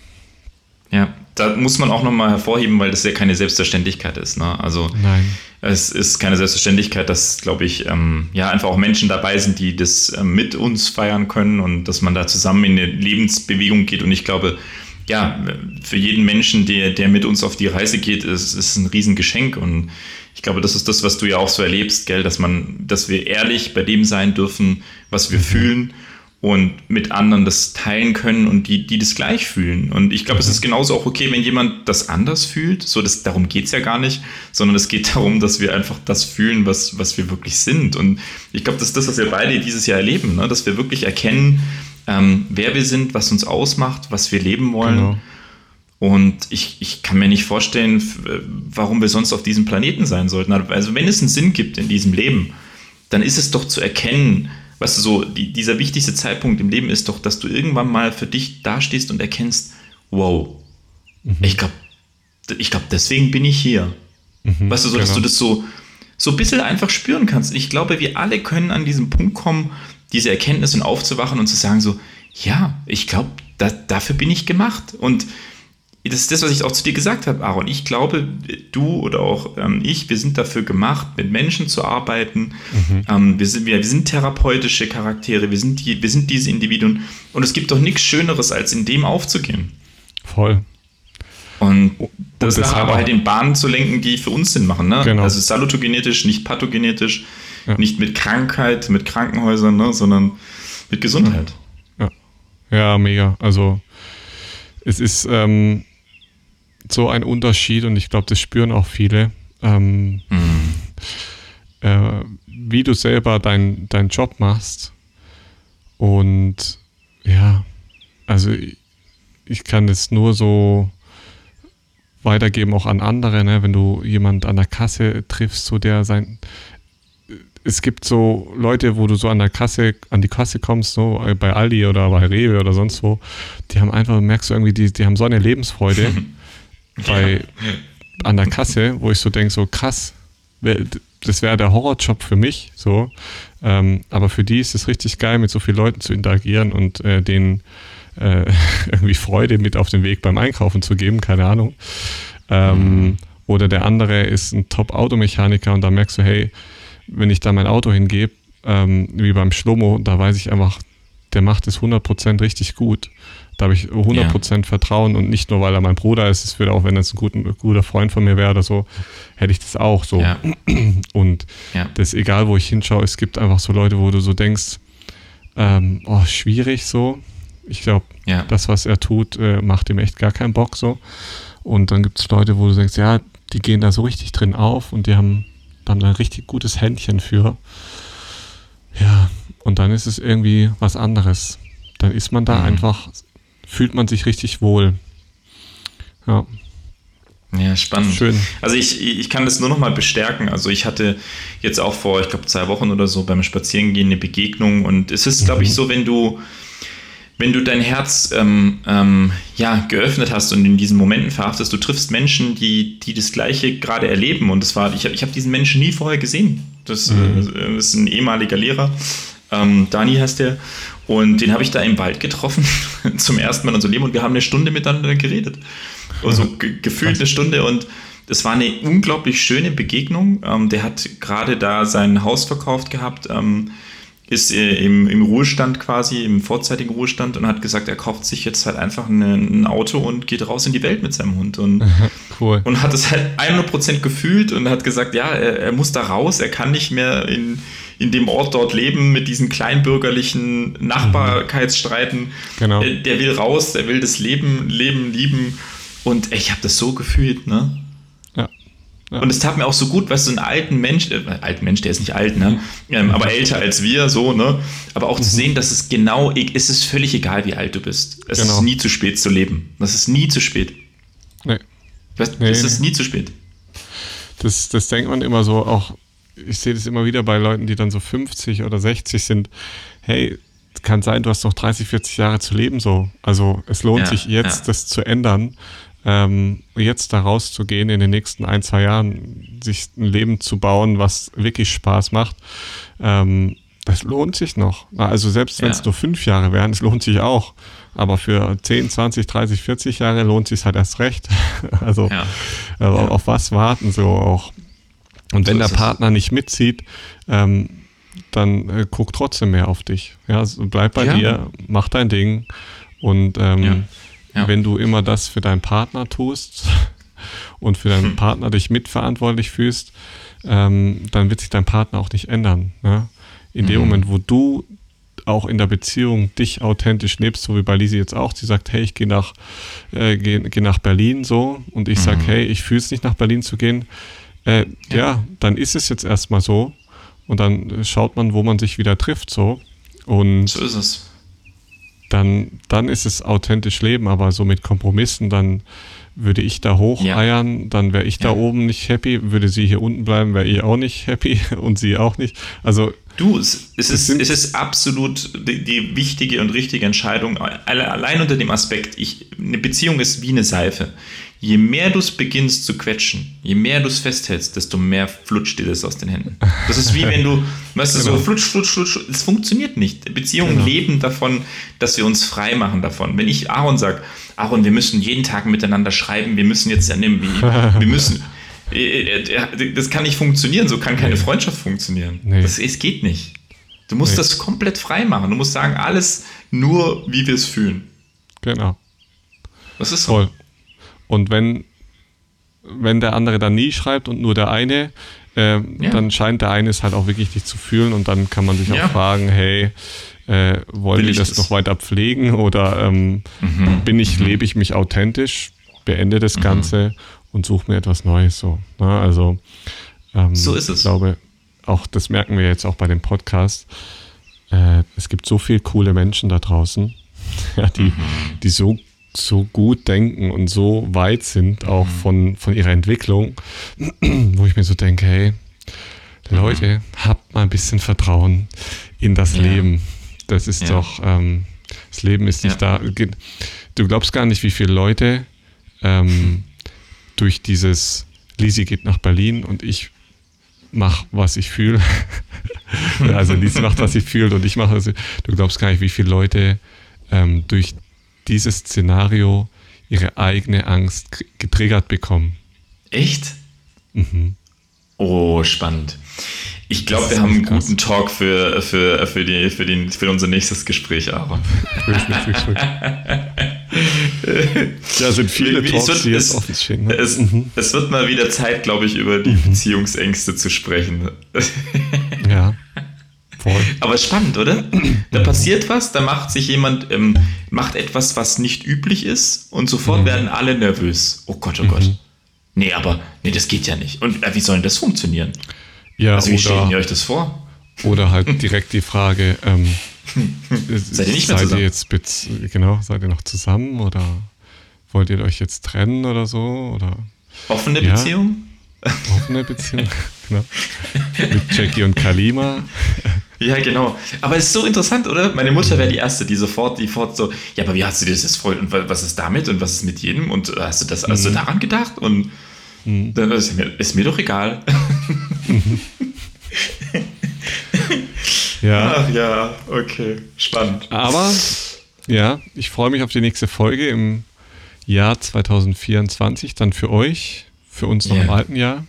Speaker 2: Ja, da muss man auch nochmal hervorheben, weil das ja keine Selbstverständlichkeit ist. Ne? Also Nein. es ist keine Selbstverständlichkeit, dass, glaube ich, ähm, ja, einfach auch Menschen dabei sind, die das äh, mit uns feiern können und dass man da zusammen in eine Lebensbewegung geht. Und ich glaube, ja, für jeden Menschen, der, der mit uns auf die Reise geht, ist es ein Riesengeschenk. Und ich glaube, das ist das, was du ja auch so erlebst, gell, dass man, dass wir ehrlich bei dem sein dürfen, was wir mhm. fühlen und mit anderen das teilen können und die, die das gleich fühlen. Und ich glaube, mhm. es ist genauso auch okay, wenn jemand das anders fühlt. So, das, darum geht es ja gar nicht, sondern es geht darum, dass wir einfach das fühlen, was, was wir wirklich sind. Und ich glaube, das ist das, was wir beide dieses Jahr erleben, ne? dass wir wirklich erkennen, ähm, wer wir sind, was uns ausmacht, was wir leben wollen. Genau. Und ich, ich kann mir nicht vorstellen, warum wir sonst auf diesem Planeten sein sollten. Also wenn es einen Sinn gibt in diesem Leben, dann ist es doch zu erkennen, weißt du, so, die, dieser wichtigste Zeitpunkt im Leben ist doch, dass du irgendwann mal für dich dastehst und erkennst, wow, mhm. ich glaube, ich glaube, deswegen bin ich hier. Mhm, weißt du, so, dass genau. du das so, so ein bisschen einfach spüren kannst. Ich glaube, wir alle können an diesen Punkt kommen, diese Erkenntnisse aufzuwachen und zu sagen so, ja, ich glaube, da, dafür bin ich gemacht. Und das ist das, was ich auch zu dir gesagt habe, Aaron. Ich glaube, du oder auch ähm, ich, wir sind dafür gemacht, mit Menschen zu arbeiten. Mhm. Ähm, wir, sind, wir, wir, sind therapeutische Charaktere, wir sind, die, wir sind diese Individuen. Und es gibt doch nichts Schöneres, als in dem aufzugehen.
Speaker 1: Voll.
Speaker 2: Und das nachher aber halt in Bahnen zu lenken, die für uns Sinn machen. Ne? Genau. Also salutogenetisch, nicht pathogenetisch, ja. nicht mit Krankheit, mit Krankenhäusern, ne? sondern mit Gesundheit.
Speaker 1: Ja. ja, mega. Also es ist ähm, so ein Unterschied und ich glaube, das spüren auch viele. Ähm, mhm. äh, wie du selber deinen dein Job machst. Und ja, also ich, ich kann das nur so weitergeben auch an andere, ne? wenn du jemand an der Kasse triffst, so der sein es gibt so Leute, wo du so an der Kasse, an die Kasse kommst, so bei Aldi oder bei Rewe oder sonst wo, die haben einfach, merkst du irgendwie, die, die haben so eine Lebensfreude. bei, an der Kasse, wo ich so denke, so krass, das wäre der Horrorjob für mich, so. Ähm, aber für die ist es richtig geil, mit so vielen Leuten zu interagieren und äh, denen äh, irgendwie Freude mit auf den Weg beim Einkaufen zu geben, keine Ahnung. Ähm, mhm. Oder der andere ist ein Top-Automechaniker und da merkst du, hey, wenn ich da mein Auto hingebe, ähm, wie beim Schlomo, da weiß ich einfach, der macht es 100% richtig gut. Da habe ich 100% ja. Vertrauen und nicht nur, weil er mein Bruder ist, es würde auch, wenn es ein, guter, guter Freund von mir wäre oder so, hätte ich das auch so. Ja. Und ja. das egal, wo ich hinschaue, es gibt einfach so Leute, wo du so denkst, ähm, oh, schwierig so. Ich glaube, das, was er tut, äh, macht ihm echt gar keinen Bock so. Und dann gibt es Leute, wo du denkst, ja, die gehen da so richtig drin auf und die haben, haben da ein richtig gutes Händchen für. Ja, und dann ist es irgendwie was anderes. Dann ist man da mhm. einfach fühlt man sich richtig wohl. Ja.
Speaker 2: Ja, spannend. Schön. Also ich, ich kann das nur noch mal bestärken. Also ich hatte jetzt auch vor, ich glaube, zwei Wochen oder so beim Spazierengehen eine Begegnung und es ist, glaube ich, mhm. so, wenn du, wenn du dein Herz ähm, ähm, ja, geöffnet hast und in diesen Momenten verhaftest, du triffst Menschen, die, die das Gleiche gerade erleben. Und das war, ich habe ich hab diesen Menschen nie vorher gesehen. Das, mhm. äh, ist ein ehemaliger Lehrer. Ähm, Dani heißt der. Und den habe ich da im Wald getroffen, zum ersten Mal in unserem Leben, und wir haben eine Stunde miteinander geredet. Also ge gefühlt eine Stunde. Und es war eine unglaublich schöne Begegnung. Ähm, der hat gerade da sein Haus verkauft gehabt, ähm, ist äh, im, im, Ruhestand quasi, im vorzeitigen Ruhestand und hat gesagt, er kauft sich jetzt halt einfach eine, ein Auto und geht raus in die Welt mit seinem Hund. Und, cool. und hat es halt 100% gefühlt und hat gesagt, ja, er, er muss da raus, er kann nicht mehr in in dem Ort dort leben mit diesen kleinbürgerlichen Nachbarkeitsstreiten. Genau. Der, der will raus, der will das Leben, Leben lieben. Und ich habe das so gefühlt, ne? Ja. Und es tat mir auch so gut, du, so ein alten Mensch, äh, alten Mensch, der ist nicht alt, ne? Ähm, aber älter als wir, so, ne? Aber auch mhm. zu sehen, dass es genau, es ist völlig egal, wie alt du bist. Es genau. ist nie zu spät zu leben. Das ist nie zu spät. Nee. Weißt, nee. Es ist nie zu spät.
Speaker 1: Das, das denkt man immer so, auch ich sehe das immer wieder bei Leuten, die dann so 50 oder 60 sind. Hey, kann sein, du hast noch 30, 40 Jahre zu leben so. Also es lohnt ja, sich jetzt, ja. das zu ändern. Ähm, jetzt da rauszugehen, in den nächsten ein, zwei Jahren sich ein Leben zu bauen, was wirklich Spaß macht, ähm, das lohnt sich noch. Also selbst wenn es ja. nur fünf Jahre wären, es lohnt sich auch. Aber für 10, 20, 30, 40 Jahre lohnt sich halt erst recht. also ja. Äh, ja. auf was warten so auch. Und wenn so der Partner nicht mitzieht, ähm, dann äh, guck trotzdem mehr auf dich. Ja, also bleib bei dir, mach dein Ding. Und ähm, wenn du immer das für deinen Partner tust und für deinen hm. Partner dich mitverantwortlich fühlst, ähm, dann wird sich dein Partner auch nicht ändern. Ne? In mhm. dem Moment, wo du auch in der Beziehung dich authentisch lebst, so wie bei Lisi jetzt auch, sie sagt, hey, ich gehe nach, äh, geh, geh nach Berlin so und ich mhm. sage, hey, ich fühle es nicht nach Berlin zu gehen, äh, ja. ja. dann ist es jetzt erstmal so und dann schaut man, wo man sich wieder trifft so und
Speaker 2: so ist es.
Speaker 1: Dann, dann ist es authentisch Leben, aber so mit Kompromissen, dann würde ich da hocheiern, ja. dann wäre ich da oben nicht happy, würde sie hier unten bleiben, wäre ich auch nicht happy und sie auch nicht. Also
Speaker 2: Du, es, es, ist, es ist absolut die, die, wichtige und richtige Entscheidung. Allein unter dem Aspekt, ich, eine Beziehung ist wie eine Seife. Je mehr du es beginnst zu quetschen, je mehr du es festhältst, desto mehr flutscht dir das aus den Händen. Das ist wie wenn du, weißt du, genau. so flutsch, flutsch, flutsch. Es funktioniert nicht. Beziehungen genau. leben davon, dass wir uns frei machen davon. Wenn ich Aaron sage, Aaron, wir müssen jeden Tag miteinander schreiben, wir müssen jetzt, wir müssen, äh, äh, das kann nicht funktionieren, so kann keine. Freundschaft funktionieren. Nee. Das, es geht nicht. Du musst nee. das komplett frei machen. Du musst sagen, alles nur, wie wir es fühlen.
Speaker 1: Genau.
Speaker 2: Das ist so. Voll.
Speaker 1: Und wenn, wenn der andere dann nie schreibt und nur der eine, äh, ja. dann scheint der eine es halt auch wirklich nicht zu fühlen und dann kann man sich ja. auch fragen, hey, äh, wollen wir das, das, noch weiter pflegen oder ähm, mhm. bin ich, lebe ich mich authentisch, beende das mhm. Ganze und suche mir etwas Neues. So, ne? Also
Speaker 2: ähm, so ist es.
Speaker 1: Ich glaube, auch das merken wir jetzt auch bei dem Podcast. Äh, es gibt so viele coole Menschen da draußen, ja, die, mhm. die so so gut denken und so weit sind, auch mhm. von, von ihrer Entwicklung, wo ich mir so denke, hey, Leute, habt mal ein bisschen Vertrauen in das ja. Leben. Das ist ja. doch, ähm, das Leben ist nicht ja. da. Du glaubst gar nicht, wie viele Leute ähm, durch dieses Lisi geht nach Berlin und ich mache, was ich fühle. also Lisi macht, was sie fühlt und ich mache, was ich, du glaubst gar nicht, wie viele Leute ähm, durch dieses Szenario ihre eigene Angst getriggert bekommen.
Speaker 2: Echt? Mhm. Oh, spannend. Ich glaube, wir haben einen krass. guten Talk für, für, für, die, für, den, für unser nächstes Gespräch, Aaron.
Speaker 1: ja, sind viele
Speaker 2: es Talks, wird, die jetzt offen stehen. Ne? Es, mhm. es, wird mal wieder Zeit, glaube ich, über die mhm. Beziehungsängste zu sprechen.
Speaker 1: ja.
Speaker 2: Voll. Aber spannend, oder? Da passiert was, da macht sich jemand, ähm, macht etwas, was nicht üblich ist und sofort mhm. werden alle nervös. Oh Gott, oh Gott. Mhm. Nee, aber, nee, das geht ja nicht. Und äh, wie soll denn das funktionieren?
Speaker 1: Ja,
Speaker 2: also wie stellt ihr euch das vor?
Speaker 1: Oder halt direkt die Frage, ähm,
Speaker 2: seid ihr nicht mehr seid zusammen?
Speaker 1: Ihr jetzt, genau, seid ihr noch zusammen oder wollt ihr euch jetzt trennen oder so? Oder,
Speaker 2: Offene ja, Beziehung?
Speaker 1: Offene Beziehung, genau. Mit Jackie und Kalima.
Speaker 2: Ja, genau. Aber es ist so interessant, oder? Meine Mutter wäre die Erste, die sofort, die sofort so, ja, aber wie hast du dir das jetzt voll und was ist damit und was ist mit jedem und hast du das, hast du mhm. daran gedacht und mhm. dann ist mir, ist mir doch egal.
Speaker 1: ja.
Speaker 2: Ach ja, okay, spannend.
Speaker 1: Aber ja, ich freue mich auf die nächste Folge im Jahr 2024, dann für euch, für uns noch yeah. im alten Jahr.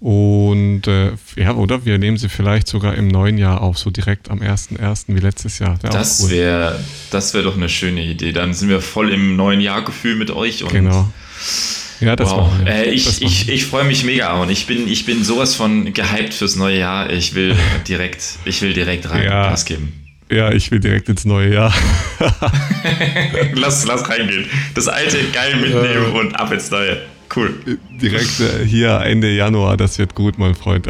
Speaker 1: Und äh, ja, oder wir nehmen sie vielleicht sogar im neuen Jahr auf, so direkt am 1.1. wie letztes Jahr.
Speaker 2: Wär das cool. wäre das wär doch eine schöne Idee. Dann sind wir voll im neuen Jahrgefühl mit euch. Und
Speaker 1: genau. Ja, das wow.
Speaker 2: war. Äh, ich das ich, ich freue mich mega und ich bin, ich bin sowas von gehypt fürs neue Jahr. Ich will direkt, ich will direkt rein
Speaker 1: ja.
Speaker 2: Gas geben.
Speaker 1: Ja, ich will direkt ins neue Jahr.
Speaker 2: lass, lass reingehen. Das alte geil mitnehmen ja. und ab ins neue. Cool.
Speaker 1: Direkt äh, hier Ende Januar, das wird gut, mein Freund.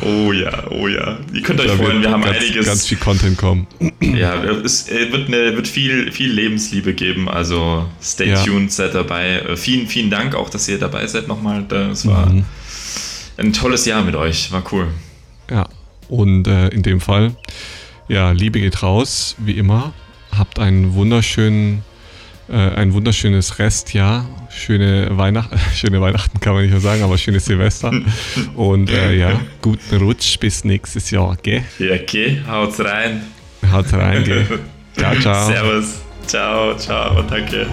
Speaker 2: Oh ja, oh ja. Ihr könnt euch freuen, wir haben
Speaker 1: ganz,
Speaker 2: einiges.
Speaker 1: Ganz viel Content kommen.
Speaker 2: Ja, es wird, eine, wird viel, viel Lebensliebe geben, also stay ja. tuned, seid dabei. Äh, vielen, vielen Dank auch, dass ihr dabei seid nochmal. Das war mhm. ein tolles Jahr mit euch, war cool.
Speaker 1: Ja, und äh, in dem Fall, ja, Liebe geht raus, wie immer. Habt einen wunderschönen äh, ein wunderschönes Restjahr. Schöne, Weihnacht schöne Weihnachten kann man nicht mehr sagen, aber schönes Silvester. Und äh, ja, guten Rutsch bis nächstes Jahr, gell?
Speaker 2: Ja, okay, haut's rein.
Speaker 1: Haut's rein, gell? Ciao, ciao.
Speaker 2: Servus. Ciao, ciao, danke.